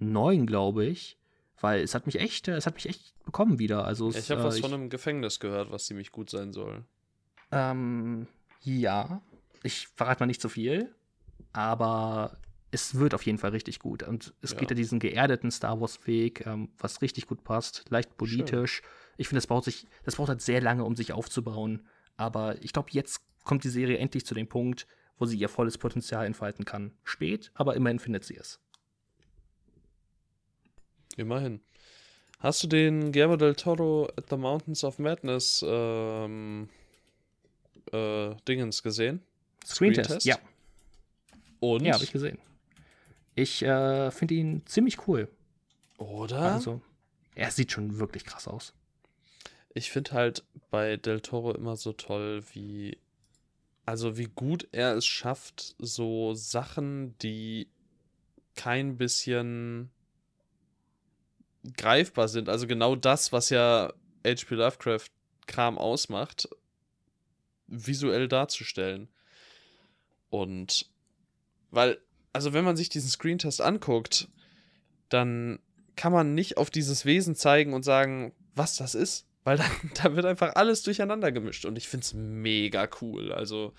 9, glaube ich. Weil es hat mich echt, äh, es hat mich echt bekommen wieder. Also es, Ich habe äh, was von einem Gefängnis gehört, was ziemlich gut sein soll. Ähm, ja. Ich verrate mal nicht so viel. Aber es wird auf jeden Fall richtig gut. Und es Ja. geht ja diesen geerdeten Star Wars-Weg, ähm, was richtig gut passt. Leicht politisch. Ich finde, das braucht sich, das braucht halt sehr lange, um sich aufzubauen. Aber ich glaube, jetzt kommt die Serie endlich zu dem Punkt, wo sie ihr volles Potenzial entfalten kann. Spät, aber immerhin findet sie es. Immerhin. Hast du den Guillermo del Toro at the Mountains of Madness ähm, äh, Dingens gesehen? Screentest? Screentest? Ja, Und? ja, habe ich gesehen. Ich äh, finde ihn ziemlich cool. Oder? Also, er sieht schon wirklich krass aus. Ich finde halt bei Del Toro immer so toll, wie. Also, wie gut er es schafft, so Sachen, die kein bisschen greifbar sind. Also, genau das, was ja H.P. Lovecraft-Kram ausmacht, visuell darzustellen. Und. Weil, also, wenn man sich diesen Screentest anguckt, dann kann man nicht auf dieses Wesen zeigen und sagen, was das ist. Weil da, da wird einfach alles durcheinander gemischt und ich finde es mega cool. Also,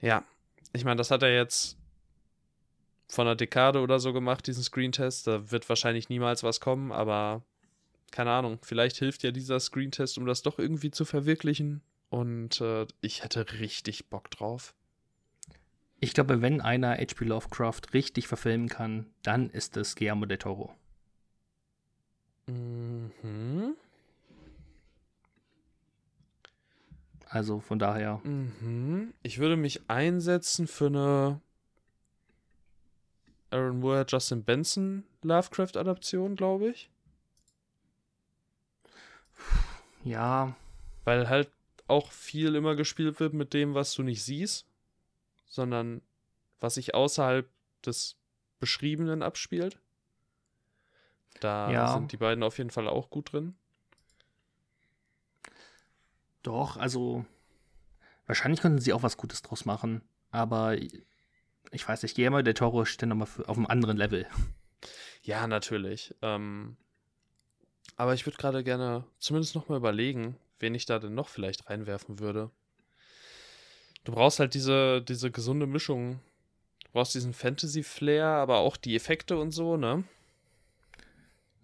ja, ich meine, das hat er jetzt von einer Dekade oder so gemacht, diesen Screentest. Da wird wahrscheinlich niemals was kommen, aber keine Ahnung, vielleicht hilft ja dieser Screentest, um das doch irgendwie zu verwirklichen. Und äh, ich hätte richtig Bock drauf. Ich glaube, wenn einer H.P. Lovecraft richtig verfilmen kann, dann ist es Guillermo del Toro. Mhm. Also von daher. Mhm. Ich würde mich einsetzen für eine Aaron Moore, Justin Benson Lovecraft-Adaption, glaube ich. Ja. Weil halt auch viel immer gespielt wird mit dem, was du nicht siehst, sondern was sich außerhalb des Beschriebenen abspielt. Da Ja. sind die beiden auf jeden Fall auch gut drin. Doch, also wahrscheinlich könnten sie auch was Gutes draus machen, aber ich weiß nicht, Guillermo del Toro steht nochmal auf einem anderen Level. Ja, natürlich. Ähm, aber ich würde gerade gerne zumindest noch mal überlegen, wen ich da denn noch vielleicht reinwerfen würde. Du brauchst halt diese, diese gesunde Mischung. Du brauchst diesen Fantasy-Flair, aber auch die Effekte und so, ne?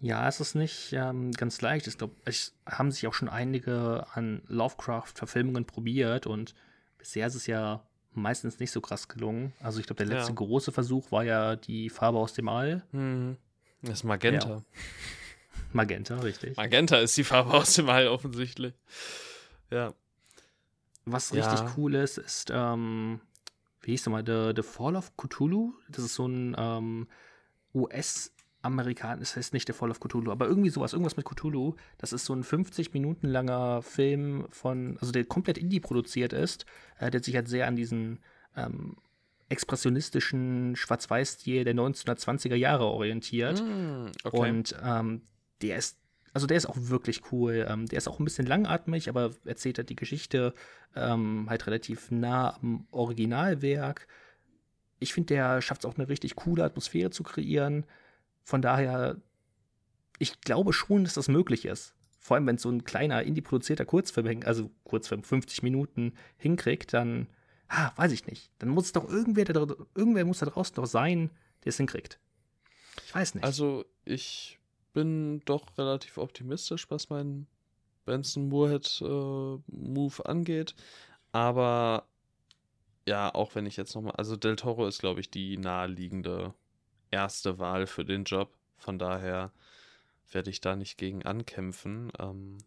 Ja, es ist nicht ähm, ganz leicht. Ich glaube, es haben sich auch schon einige an Lovecraft-Verfilmungen probiert und bisher ist es ja meistens nicht so krass gelungen. Also ich glaube, der letzte Ja. große Versuch war ja die Farbe aus dem All. Hm. Das ist Magenta. Magenta, richtig. Magenta ist die Farbe aus dem All offensichtlich. Ja. Was Ja. richtig cool ist, ist, ähm, wie hieß nochmal, The, The Fall of Cthulhu. Das ist so ein ähm, US-Amerikan, das heißt nicht The Fall of Cthulhu, aber irgendwie sowas, irgendwas mit Cthulhu. Das ist so ein 50 Minuten langer Film von, also der komplett indie produziert ist, äh, der sich halt sehr an diesen ähm, expressionistischen Schwarz-Weiß-Stil der 1920er Jahre orientiert. Hm, okay. Und ähm, der ist, also der ist auch wirklich cool. Ähm, der ist auch ein bisschen langatmig, aber erzählt halt die Geschichte ähm, halt relativ nah am Originalwerk. Ich finde, der schafft es auch eine richtig coole Atmosphäre zu kreieren. Von daher, ich glaube schon, dass das möglich ist. Vor allem, wenn so ein kleiner, indie-produzierter Kurzfilm, also Kurzfilm, 50 Minuten hinkriegt, dann, ah, weiß ich nicht. Dann muss es doch irgendwer, da, irgendwer muss da draußen doch sein, der es hinkriegt. Ich weiß nicht. Also, ich bin doch relativ optimistisch, was meinen Benson Moorhead äh, angeht. Aber ja, auch wenn ich jetzt nochmal. Also, Del Toro ist, glaube ich, die naheliegende erste Wahl für den Job. Von daher werde ich da nicht gegen ankämpfen. Ähm,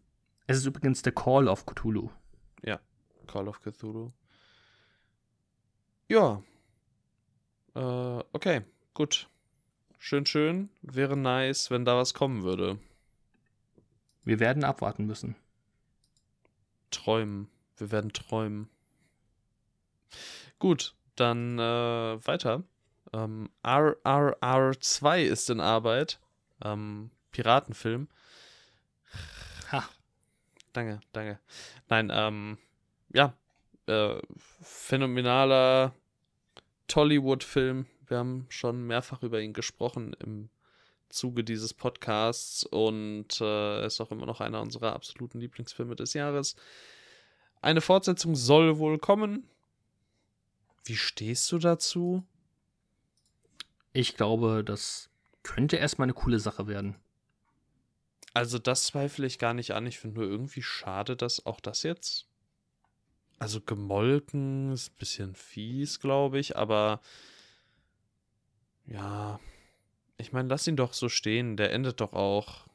Es ist übrigens der Call of Cthulhu. Call of Cthulhu. Ja. Äh, okay, gut. Schön, schön. Wäre nice, wenn da was kommen würde. Wir werden abwarten müssen. Träumen. Wir werden träumen. Gut, dann äh, weiter. Ähm, RRR2 ist in Arbeit. Ähm, Piratenfilm. Ha. Danke, danke. Nein, ähm, ja, äh, phänomenaler Tollywood-Film. Wir haben schon mehrfach über ihn gesprochen im Zuge dieses Podcasts und äh, er ist auch immer noch einer unserer absoluten Lieblingsfilme des Jahres. Eine Fortsetzung soll wohl kommen. Wie stehst du dazu? Ich glaube, das könnte erstmal eine coole Sache werden. Also, das zweifle ich gar nicht an. Ich finde nur irgendwie schade, dass auch das jetzt. Also, gemolken ist ein bisschen fies, glaube ich, aber. Ja. Ich meine, lass ihn doch so stehen. Der endet doch auch.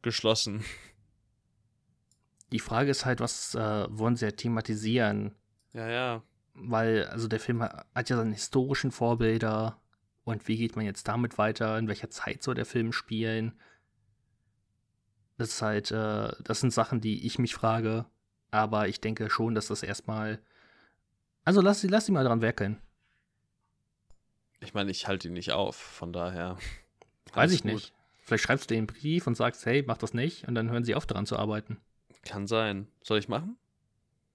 Geschlossen. Die Frage ist halt, was äh, wollen sie ja thematisieren? Ja, ja. Weil, also der Film hat ja seine historischen Vorbilder. Und wie geht man jetzt damit weiter? In welcher Zeit soll der Film spielen? Das ist halt, äh, das sind Sachen, die ich mich frage. Aber ich denke schon, dass das erstmal. Also lass sie, lass sie mal dran werkeln. Ich meine, ich halte ihn nicht auf, von daher. Weiß ich gut. nicht. Vielleicht schreibst du den Brief und sagst, hey, mach das nicht. Und dann hören sie auf, daran zu arbeiten. Kann sein. Soll ich machen?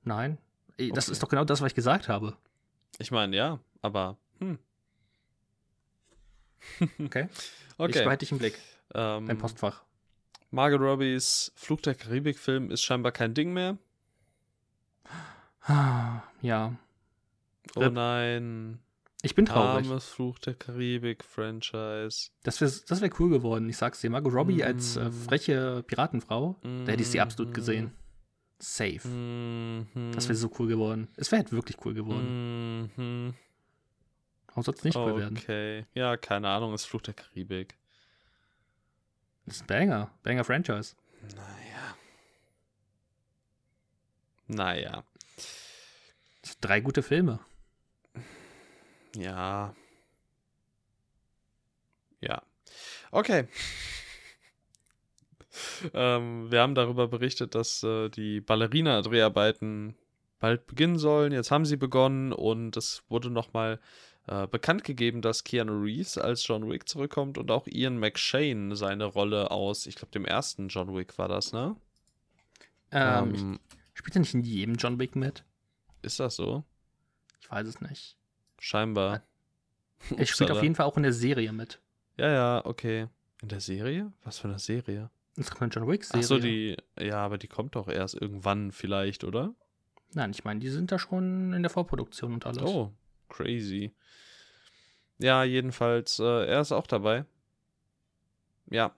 Nein. Ey, Das Okay. ist doch genau das, was ich gesagt habe. Ich meine, ja, aber. Hm. Okay. Ich Okay. behalte dich im Blick. Ähm, Dein Postfach. Margot Robbies Flug der Karibik-Film ist scheinbar kein Ding mehr. Ja. Oh Rip. nein. Ich bin traurig. Armes Fluch der Karibik-Franchise. Das wäre das wär cool geworden. Ich sag's dir. Margot Robbie als äh, Mm. freche Piratenfrau, da hätte ich sie absolut gesehen. Safe. Mhm. Das wäre so cool geworden. Es wäre halt wirklich cool geworden. Mhm. Warum soll es nicht cool werden? Okay. Ja, keine Ahnung, ist Fluch der Karibik. Das ist ein Banger. Banger Franchise. Naja. Naja. Drei gute Filme. Ja. Ja. Okay. Ähm, wir haben darüber berichtet, dass äh, die Ballerina-Dreharbeiten bald beginnen sollen. Jetzt haben sie begonnen und es wurde nochmal äh, bekannt gegeben, dass Keanu Reeves als John Wick zurückkommt und auch Ian McShane seine Rolle aus, ich glaube, dem ersten John Wick war das, ne? Ähm, Ähm, spielt er nicht in jedem John Wick mit? ist das so? Ich weiß es nicht. Scheinbar. Er spielt auf jeden Fall auch in der Serie mit. Ja, ja, okay. In der Serie? Was für eine Serie? Das ist eine John Wick-Serie. Ach so, die, ja, aber die kommt doch erst irgendwann vielleicht, oder? Nein, ich meine, die sind da schon in der Vorproduktion und alles. Oh, crazy. Ja, jedenfalls, äh, er ist auch dabei. Ja.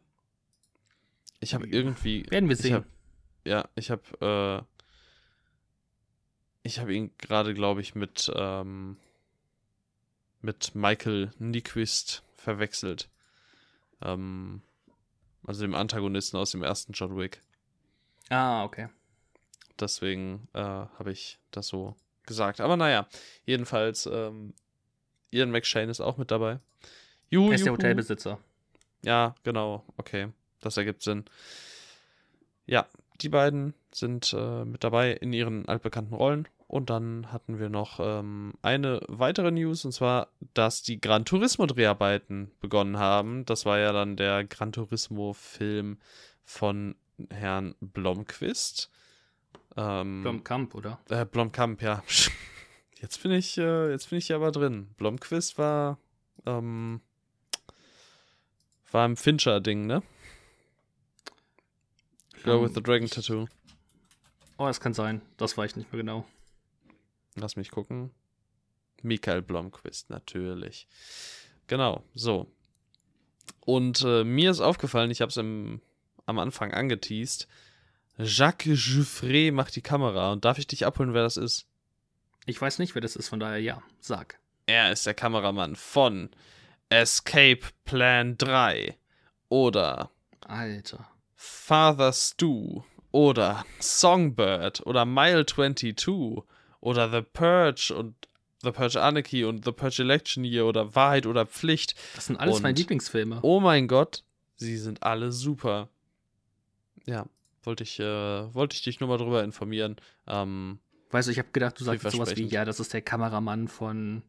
Ich habe irgendwie. Werden wir ich sehen. Hab, ja, ich habe, äh, ich habe ihn gerade, glaube ich, mit, ähm, mit Michael Nyquist verwechselt. Ähm, also dem Antagonisten aus dem ersten John Wick. Ah, okay. Deswegen äh, habe ich das so gesagt. Aber naja, jedenfalls, ähm, Ian McShane ist auch mit dabei. Juhu, Er ist der. Hotelbesitzer. Ja, genau. Okay, das ergibt Sinn. Ja, die beiden sind äh, mit dabei in ihren altbekannten Rollen. Und dann hatten wir noch ähm, eine weitere News, und zwar, dass die Gran Turismo-Dreharbeiten begonnen haben. Das war ja dann der Gran Turismo-Film von Herrn Blomqvist. Ähm, Blomkamp, oder? äh, Blomkamp, ja. Jetzt bin ich, äh, jetzt bin ich ja aber drin. Blomqvist war, ähm, war im Fincher-Ding, ne? Girl Ähm, with the Dragon Tattoo. Oh, das kann sein. Das weiß ich nicht mehr genau. Lass mich gucken. Michael Blomqvist, natürlich. Genau, so. Und äh, mir ist aufgefallen, ich habe es am Anfang angeteased. Jacques Jouffret macht die Kamera. Und darf ich dich abholen, wer das ist? Ich weiß nicht, wer das ist, von daher ja. Sag. Er ist der Kameramann von Escape Plan 3 oder Alter. Father Stu oder Songbird oder Mile 22 oder The Purge und The Purge Anarchy und The Purge Election Year oder Wahrheit oder Pflicht. Das sind alles Und- meine Lieblingsfilme. Oh mein Gott, sie sind alle super. Ja, wollte ich, äh, wollte ich dich nur mal drüber informieren. Ähm, Weißt du, ich habe gedacht, du sagst sowas wie, ja, das ist der Kameramann von.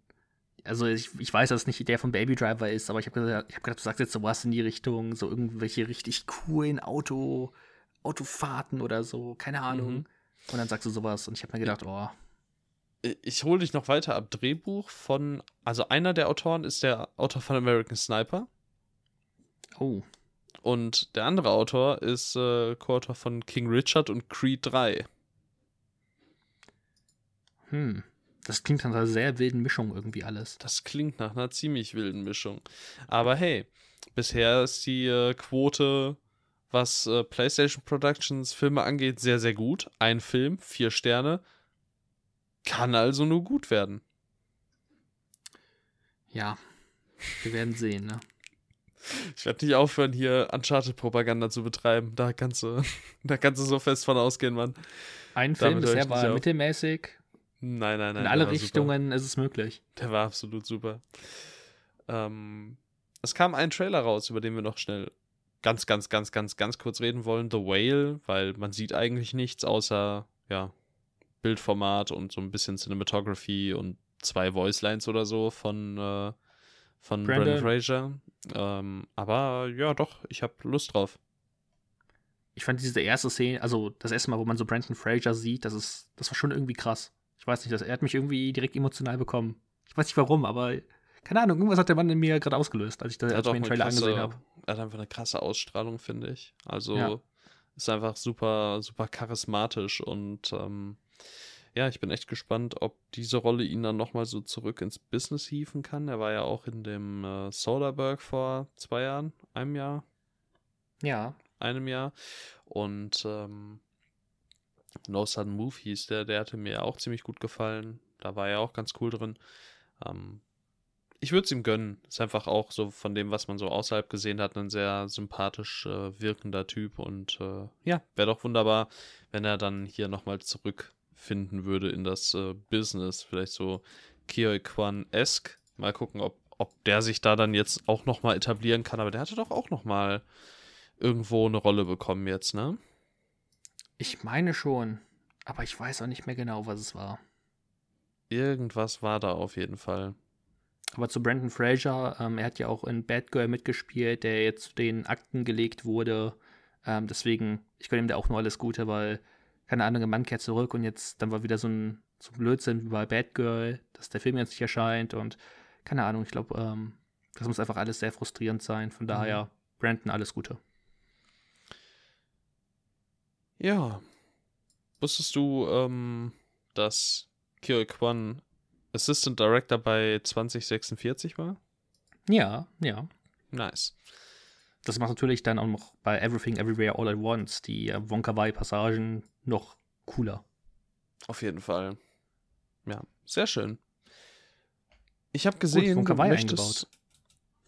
Also ich, ich weiß, dass es nicht der von Baby Driver ist, aber ich habe gedacht, ich hab gedacht, du sagst jetzt sowas in die Richtung, so irgendwelche richtig coolen Auto, Autofahrten oder so, keine Ahnung. Mhm. Und dann sagst du sowas und ich habe mir gedacht, oh, ich hole dich noch weiter ab. Drehbuch von, also einer der Autoren ist der Autor von American Sniper. oh, Und der andere Autor ist äh, Co-Autor von King Richard und Creed 3. hm. Das klingt nach einer sehr wilden Mischung irgendwie alles. Das klingt nach einer ziemlich wilden Mischung. Aber hey, bisher ist die äh, Quote, was äh, PlayStation Productions Filme angeht, sehr, sehr gut. Ein Film, vier Sterne. Kann also nur gut werden. Ja, wir werden sehen, ne? Ich werde nicht aufhören, hier Uncharted-Propaganda zu betreiben. Da kannst du, da kannst du so fest von ausgehen, Mann. Ein Film bisher war mittelmäßig. Nein, nein, nein. In alle war super. Richtungen ist es möglich. Der war absolut super. Ähm, es kam ein Trailer raus, über den wir noch schnell ganz, ganz, ganz, ganz, ganz kurz reden wollen. The Whale, weil man sieht eigentlich nichts außer, ja, Bildformat und so ein bisschen Cinematography und zwei Voicelines oder so von, äh, von Brandon, Brandon. Fraser. Ähm, aber ja, doch, ich habe Lust drauf. Ich fand diese erste Szene, also das erste Mal, wo man so Brandon Fraser sieht, das ist, das war schon irgendwie krass. Ich weiß nicht, das, er hat mich irgendwie direkt emotional bekommen. Ich weiß nicht warum, aber keine Ahnung, irgendwas hat der Mann in mir gerade ausgelöst, als ich, da, als ich mir den Trailer krasse, angesehen habe. er hat einfach eine krasse Ausstrahlung, finde ich. Also Ja. ist einfach super, super charismatisch und ähm, ja, ich bin echt gespannt, ob diese Rolle ihn dann nochmal so zurück ins Business hieven kann. Er war ja auch in dem äh, Soderbergh vor zwei Jahren, einem Jahr, Ja, einem Jahr. Und ähm, No Sudden Move hieß der, der hatte mir auch ziemlich gut gefallen. Da war er auch ganz cool drin. Ähm, ich würde es ihm gönnen. Ist einfach auch so von dem, was man so außerhalb gesehen hat, ein sehr sympathisch äh, wirkender Typ. Und äh, ja, wäre doch wunderbar, wenn er dann hier nochmal zurückfinden würde in das äh, Business. Vielleicht so Kioi Kwan-esque. Mal gucken, ob, ob der sich da dann jetzt auch nochmal etablieren kann. Aber der hatte doch auch nochmal irgendwo eine Rolle bekommen jetzt, ne? Ich meine schon. Aber ich weiß auch nicht mehr genau, was es war. Irgendwas war da auf jeden Fall. Aber zu Brandon Fraser, ähm, er hat ja auch in Bad Girl mitgespielt, der jetzt zu den Akten gelegt wurde. Ähm, deswegen, ich gönne ihm da auch nur alles Gute, weil, keine Ahnung, ein Mann kehrt zurück und jetzt, dann war wieder so ein, so ein Blödsinn wie bei Bad Girl, dass der Film jetzt nicht erscheint und keine Ahnung, ich glaube, ähm, das muss einfach alles sehr frustrierend sein. Von daher, mhm. Brandon, alles Gute. Ja. Wusstest du, ähm, dass Kyo Kwan Assistant Director bei 2046 war? Ja, ja. Nice. Das macht natürlich dann auch noch bei Everything Everywhere All at Once die äh, Wonka Wai Passagen noch cooler. Auf jeden Fall. Ja, sehr schön. Ich habe gesehen, gut, Wai eingebaut.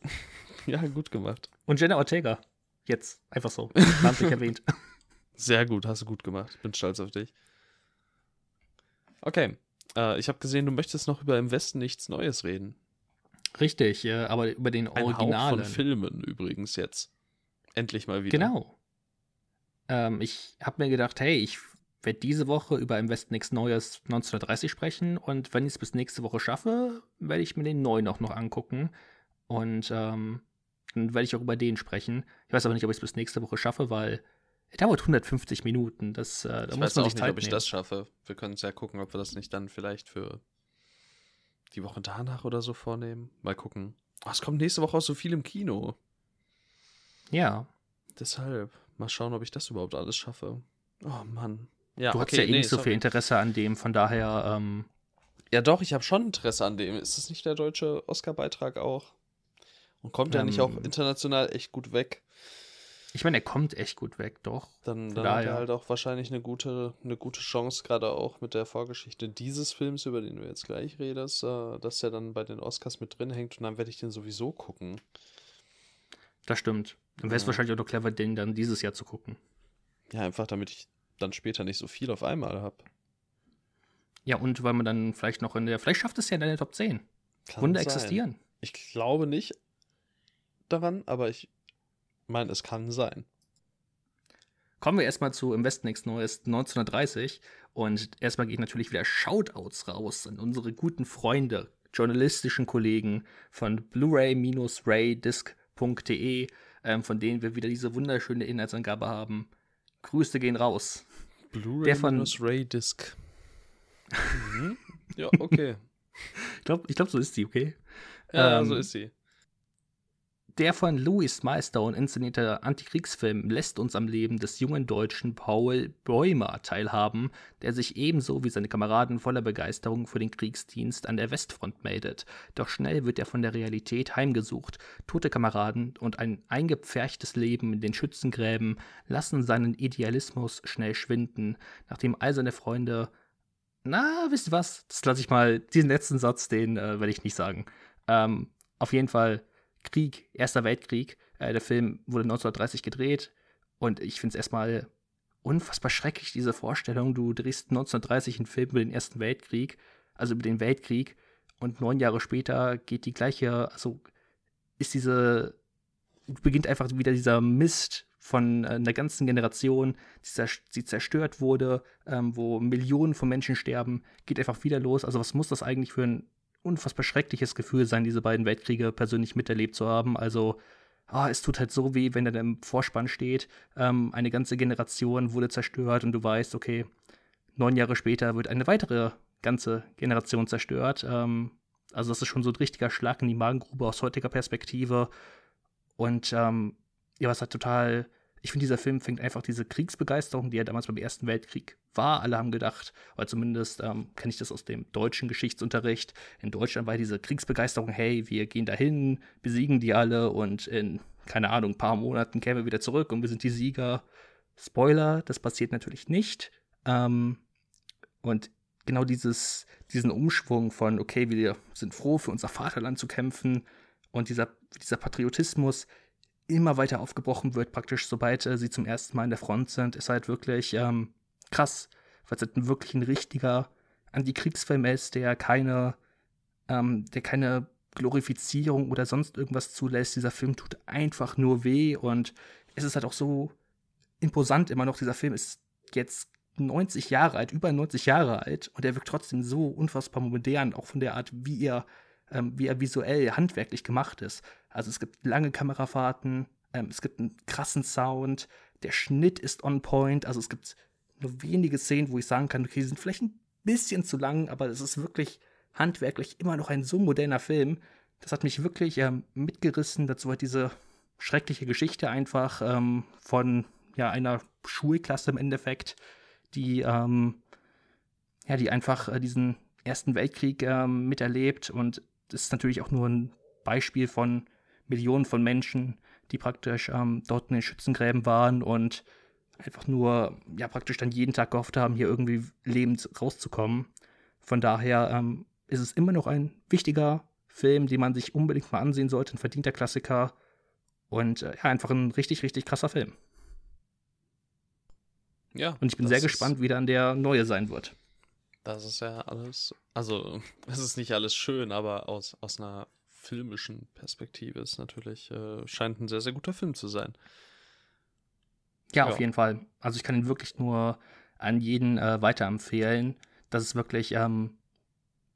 ja, gut gemacht. Und Jenna Ortega. Jetzt, einfach so. Namentlich erwähnt. Sehr gut, hast du gut gemacht. Bin stolz auf dich. Okay, äh, ich habe gesehen, du möchtest noch über Im Westen nichts Neues reden. Richtig, äh, aber über den Ein Originalen. Hauch von Filmen übrigens jetzt. Endlich mal wieder. Genau. Ähm, ich habe mir gedacht, hey, ich werde diese Woche über Im Westen nichts Neues 1930 sprechen und wenn ich es bis nächste Woche schaffe, werde ich mir den neuen auch noch angucken und ähm, dann werde ich auch über den sprechen. Ich weiß aber nicht, ob ich es bis nächste Woche schaffe, weil er dauert 150 Minuten. Das, äh, da ich muss weiß man auch sich nicht, Zeit ob ich nehmen. das schaffe. Wir können es ja gucken, ob wir das nicht dann vielleicht für die Woche danach oder so vornehmen. Mal gucken. Oh, es kommt nächste Woche auch so viel im Kino. Ja. Deshalb. Mal schauen, ob ich das überhaupt alles schaffe. Oh Mann. Ja, du okay, hast ja eh nee, nicht so sorry. viel Interesse an dem, von daher, ähm, Ja, doch, ich habe schon Interesse an dem. Ist das nicht der deutsche Oscar-Beitrag auch? Und kommt der nicht auch Ähm. international echt gut weg? Ich meine, er kommt echt gut weg, doch. Dann, dann hat er halt auch wahrscheinlich eine gute, eine gute Chance, gerade auch mit der Vorgeschichte dieses Films, über den du jetzt gleich redest, äh, dass er dann bei den Oscars mit drin hängt und dann werde ich den sowieso gucken. Das stimmt. Dann wäre es Ja. wahrscheinlich auch noch clever, den dann dieses Jahr zu gucken. Ja, einfach damit ich dann später nicht so viel auf einmal habe. Ja, und weil man dann vielleicht noch in der, vielleicht schafft es ja in der Top 10. Wunder existieren. Ich glaube nicht daran, aber ich meine, es kann sein. Kommen wir erstmal zu Im Westen nichts Neues 1930. Und erstmal geht natürlich wieder Shoutouts raus an unsere guten Freunde, journalistischen Kollegen von Blu-ray-raydisc.de, ähm, von denen wir wieder diese wunderschöne Inhaltsangabe haben. Grüße gehen raus. Blu-ray Der von- minus Ray Disc. mhm. Ja, okay. Ich glaube, ich glaub, so ist die, okay? Ja, Ähm, so ist sie. Der von Louis Milestone inszenierte Antikriegsfilm lässt uns am Leben des jungen Deutschen Paul Bäumer teilhaben, der sich ebenso wie seine Kameraden voller Begeisterung für den Kriegsdienst an der Westfront meldet. Doch schnell wird er von der Realität heimgesucht. Tote Kameraden und ein eingepferchtes Leben in den Schützengräben lassen seinen Idealismus schnell schwinden, nachdem all seine Freunde na, wisst ihr was? Das lasse ich mal, diesen letzten Satz, den äh, werde ich nicht sagen. Ähm, auf jeden Fall Krieg, Erster Weltkrieg. Äh, der Film wurde 1930 gedreht und ich finde es erstmal unfassbar schrecklich, diese Vorstellung. Du drehst 1930 einen Film über den Ersten Weltkrieg, also über den Weltkrieg und neun Jahre später geht die gleiche, also ist diese, beginnt einfach wieder dieser Mist von äh, einer ganzen Generation, die, zer die zerstört wurde, ähm, wo Millionen von Menschen sterben, geht einfach wieder los. Also was muss das eigentlich für ein unfassbar schreckliches Gefühl sein, diese beiden Weltkriege persönlich miterlebt zu haben. Also, ah, es tut halt so weh, wenn er im Vorspann steht. Ähm, eine ganze Generation wurde zerstört und du weißt, okay, neun Jahre später wird eine weitere ganze Generation zerstört. Ähm, also, das ist schon so ein richtiger Schlag in die Magengrube aus heutiger Perspektive. Und ähm, ja, was halt total. Ich finde, dieser Film fängt einfach diese Kriegsbegeisterung, die ja damals beim Ersten Weltkrieg war. Alle haben gedacht, oder zumindest ähm, kenne ich das aus dem deutschen Geschichtsunterricht. In Deutschland war diese Kriegsbegeisterung, hey, wir gehen dahin, besiegen die alle und in, keine Ahnung, ein paar Monaten kämen wir wieder zurück und wir sind die Sieger. Spoiler, das passiert natürlich nicht. Ähm, und genau dieses, diesen Umschwung von, okay, wir sind froh, für unser Vaterland zu kämpfen und dieser, dieser Patriotismus immer weiter aufgebrochen wird, praktisch sobald äh, sie zum ersten Mal in der Front sind, ist halt wirklich ähm, krass, weil es halt wirklich ein richtiger Antikriegsfilm ist, der keine, ähm, der keine Glorifizierung oder sonst irgendwas zulässt. Dieser Film tut einfach nur weh und es ist halt auch so imposant immer noch. Dieser Film ist jetzt 90 Jahre alt, über 90 Jahre alt und er wirkt trotzdem so unfassbar modern, auch von der Art, wie er, ähm, wie er visuell, handwerklich gemacht ist. Also es gibt lange Kamerafahrten, ähm, es gibt einen krassen Sound, der Schnitt ist on point, also es gibt nur wenige Szenen, wo ich sagen kann, okay, die sind vielleicht ein bisschen zu lang, aber es ist wirklich handwerklich immer noch ein so moderner Film. Das hat mich wirklich ähm, mitgerissen. Dazu hat diese schreckliche Geschichte einfach ähm, von ja, einer Schulklasse im Endeffekt, die, ähm, ja, die einfach äh, diesen Ersten Weltkrieg ähm, miterlebt. Und das ist natürlich auch nur ein Beispiel von Millionen von Menschen, die praktisch ähm, dort in den Schützengräben waren und einfach nur, ja, praktisch dann jeden Tag gehofft haben, hier irgendwie lebend rauszukommen. Von daher ähm, ist es immer noch ein wichtiger Film, den man sich unbedingt mal ansehen sollte, ein verdienter Klassiker und äh, ja, einfach ein richtig, richtig krasser Film. Ja. Und ich bin sehr gespannt, wie dann der neue sein wird. Das ist ja alles, also es ist nicht alles schön, aber aus, aus einer filmischen Perspektive ist natürlich, äh, scheint ein sehr, sehr guter Film zu sein. Ja, ja, auf jeden Fall. Also ich kann ihn wirklich nur an jeden äh, weiterempfehlen. Das ist wirklich, ähm,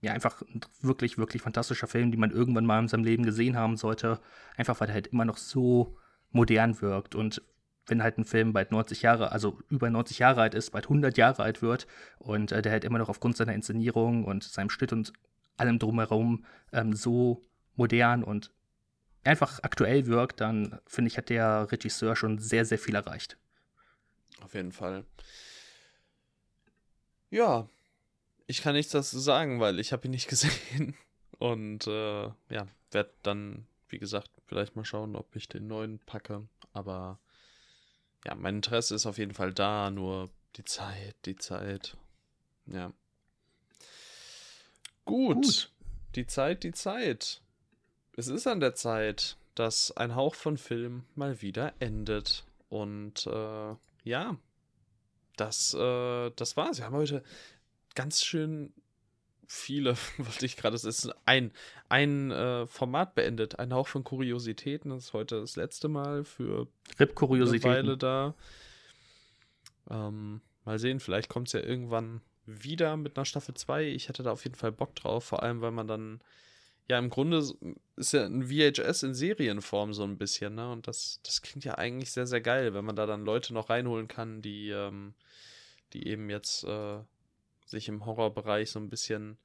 ja, einfach ein wirklich, wirklich fantastischer Film, den man irgendwann mal in seinem Leben gesehen haben sollte. Einfach weil er halt immer noch so modern wirkt. Und wenn halt ein Film bald 90 Jahre, also über 90 Jahre alt ist, bald 100 Jahre alt wird und äh, der halt immer noch aufgrund seiner Inszenierung und seinem Schnitt und allem drumherum ähm, so modern und einfach aktuell wirkt, dann finde ich, hat der Regisseur schon sehr, sehr viel erreicht. Auf jeden Fall. Ja, ich kann nichts dazu sagen, weil ich habe ihn nicht gesehen. Und äh, ja, werde dann, wie gesagt, vielleicht mal schauen, ob ich den neuen packe. Aber ja, mein Interesse ist auf jeden Fall da, nur die Zeit, die Zeit. Ja. Gut. Gut. Die Zeit, die Zeit. Es ist an der Zeit, dass ein Hauch von Film mal wieder endet. Und äh, ja, das, äh, das war's. Wir haben heute ganz schön viele, wollte ich gerade, es ist ein, ein äh, Format beendet, ein Hauch von Kuriositäten. Das ist heute das letzte Mal für Rip-Kuriositäten. eine Weile da. Ähm, mal sehen, vielleicht kommt es ja irgendwann wieder mit einer Staffel 2. Ich hätte da auf jeden Fall Bock drauf, vor allem, weil man dann, ja, im Grunde ist ja ein VHS in Serienform so ein bisschen, ne? Und das, das klingt ja eigentlich sehr, sehr geil, wenn man da dann Leute noch reinholen kann, die, ähm, die eben jetzt äh, sich im Horrorbereich so ein bisschen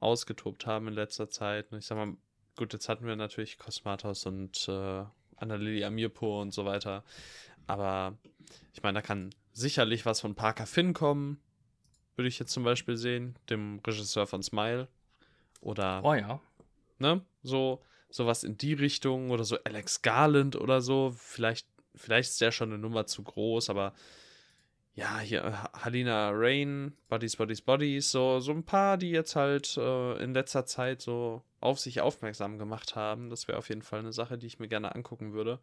ausgetobt haben in letzter Zeit. Ich sag mal, gut, jetzt hatten wir natürlich Cosmatos und äh, Annalili Amirpur und so weiter. Aber ich meine, da kann sicherlich was von Parker Finn kommen. Würde ich jetzt zum Beispiel sehen, dem Regisseur von Smile. Oder. Oh ja. Ne? So, sowas in die Richtung oder so Alex Garland oder so. Vielleicht, vielleicht ist der schon eine Nummer zu groß, aber ja, hier äh, Halina Rain, Bodies, Bodies, Bodies, so, so ein paar, die jetzt halt äh, in letzter Zeit so auf sich aufmerksam gemacht haben. Das wäre auf jeden Fall eine Sache, die ich mir gerne angucken würde.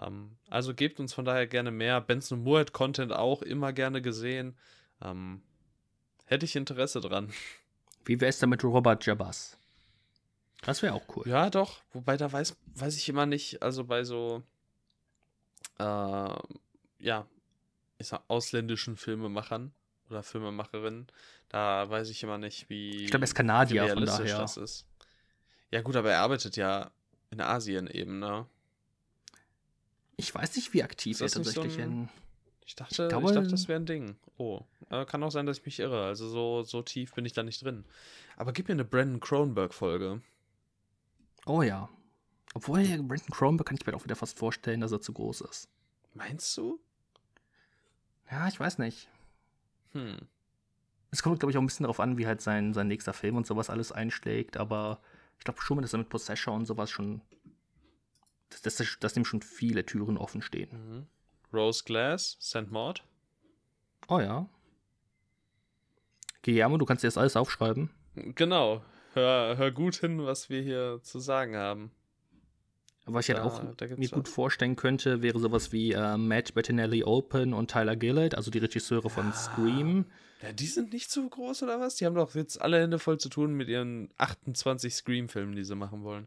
Ähm, also gebt uns von daher gerne mehr. Benson Moore Content auch immer gerne gesehen. Ähm, hätte ich Interesse dran. Wie wäre es denn mit Robert Jabas? Das wäre auch cool. Ja, doch. Wobei da weiß, weiß ich immer nicht, also bei so, äh, ja, ich sag, ausländischen Filmemachern oder Filmemacherinnen. Da weiß ich immer nicht, wie. Ich glaube, er ist Kanadier, von daher. das ist. Ja, gut, aber er arbeitet ja in Asien eben, ne? Ich weiß nicht, wie aktiv er tatsächlich so ein... Ich dachte, ich, glaube, ich dachte, das wäre ein Ding. Oh, äh, kann auch sein, dass ich mich irre. Also so, so tief bin ich da nicht drin. Aber gib mir eine Brandon Cronenberg-Folge. Oh ja. Obwohl, Brandon Cronenberg kann ich mir auch wieder fast vorstellen, dass er zu groß ist. Meinst du? Ja, ich weiß nicht. Hm. Es kommt, glaube ich, auch ein bisschen darauf an, wie halt sein, sein nächster Film und sowas alles einschlägt, aber ich glaube schon, dass er mit Possessor und sowas schon. Dass, dass, dass dem schon viele Türen offen stehen. Mhm. Rose Glass, St. Maud. Oh ja. Guillermo, du kannst dir das alles aufschreiben. Genau. Hör, hör gut hin, was wir hier zu sagen haben. Was ich halt auch mir gut vorstellen könnte, wäre sowas wie äh, Matt Bettinelli Open und Tyler Gillett, also die Regisseure von Scream. Ja, die sind nicht so groß oder was? Die haben doch jetzt alle Hände voll zu tun mit ihren 28 Scream-Filmen, die sie machen wollen.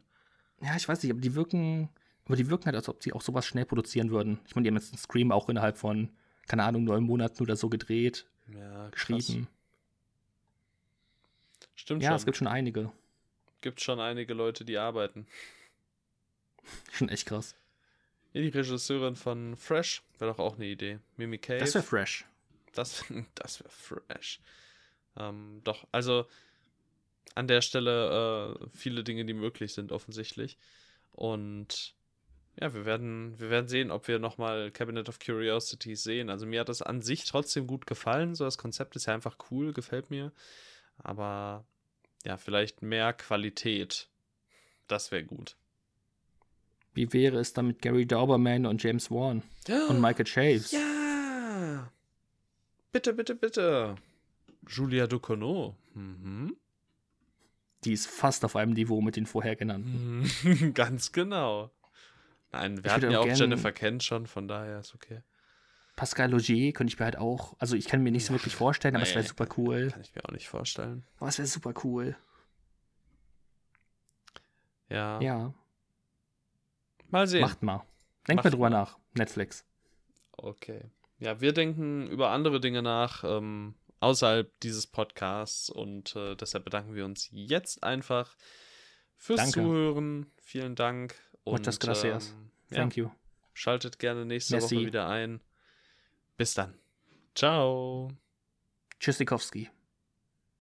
Ja, ich weiß nicht, aber die wirken, aber die wirken halt, als ob sie auch sowas schnell produzieren würden. Ich meine, die haben jetzt einen Scream auch innerhalb von, keine Ahnung, neun Monaten oder so gedreht, ja, geschrieben. Stimmt ja, schon. Ja, es gibt schon einige. Gibt schon einige Leute, die arbeiten. Schon echt krass. Ja, die Regisseurin von Fresh wäre doch auch eine Idee. Mimi Cave. Das wäre fresh. Das, das wäre fresh. Ähm, doch, also an der Stelle äh, viele Dinge, die möglich sind, offensichtlich. Und ja, wir werden, wir werden sehen, ob wir nochmal Cabinet of Curiosities sehen. Also mir hat das an sich trotzdem gut gefallen. So das Konzept ist ja einfach cool, gefällt mir. Aber ja, vielleicht mehr Qualität. Das wäre gut. Wie wäre es dann mit Gary Dauberman und James Wan ja. und Michael Chase? Ja. Bitte, bitte, bitte. Julia Ducournau. Mhm. Die ist fast auf einem Niveau mit den vorher genannten. Ganz genau. Nein, wir ich hatten ja auch Jennifer Kent schon, von daher ist okay. Pascal Logier könnte ich mir halt auch, also ich kann mir nicht so wirklich vorstellen, aber nee, es wäre super cool. Kann ich mir auch nicht vorstellen. Aber es wäre super cool. Ja. Ja. Mal sehen. Macht mal. Denkt Macht mal drüber mal. nach. Netflix. Okay. Ja, wir denken über andere Dinge nach, ähm, außerhalb dieses Podcasts und äh, deshalb bedanken wir uns jetzt einfach fürs Danke. Zuhören. Vielen Dank. Und, Muchas gracias. Ähm, Thank ja, you. Schaltet gerne nächste Merci. Woche wieder ein. Bis dann. Ciao. Tschüssikowski.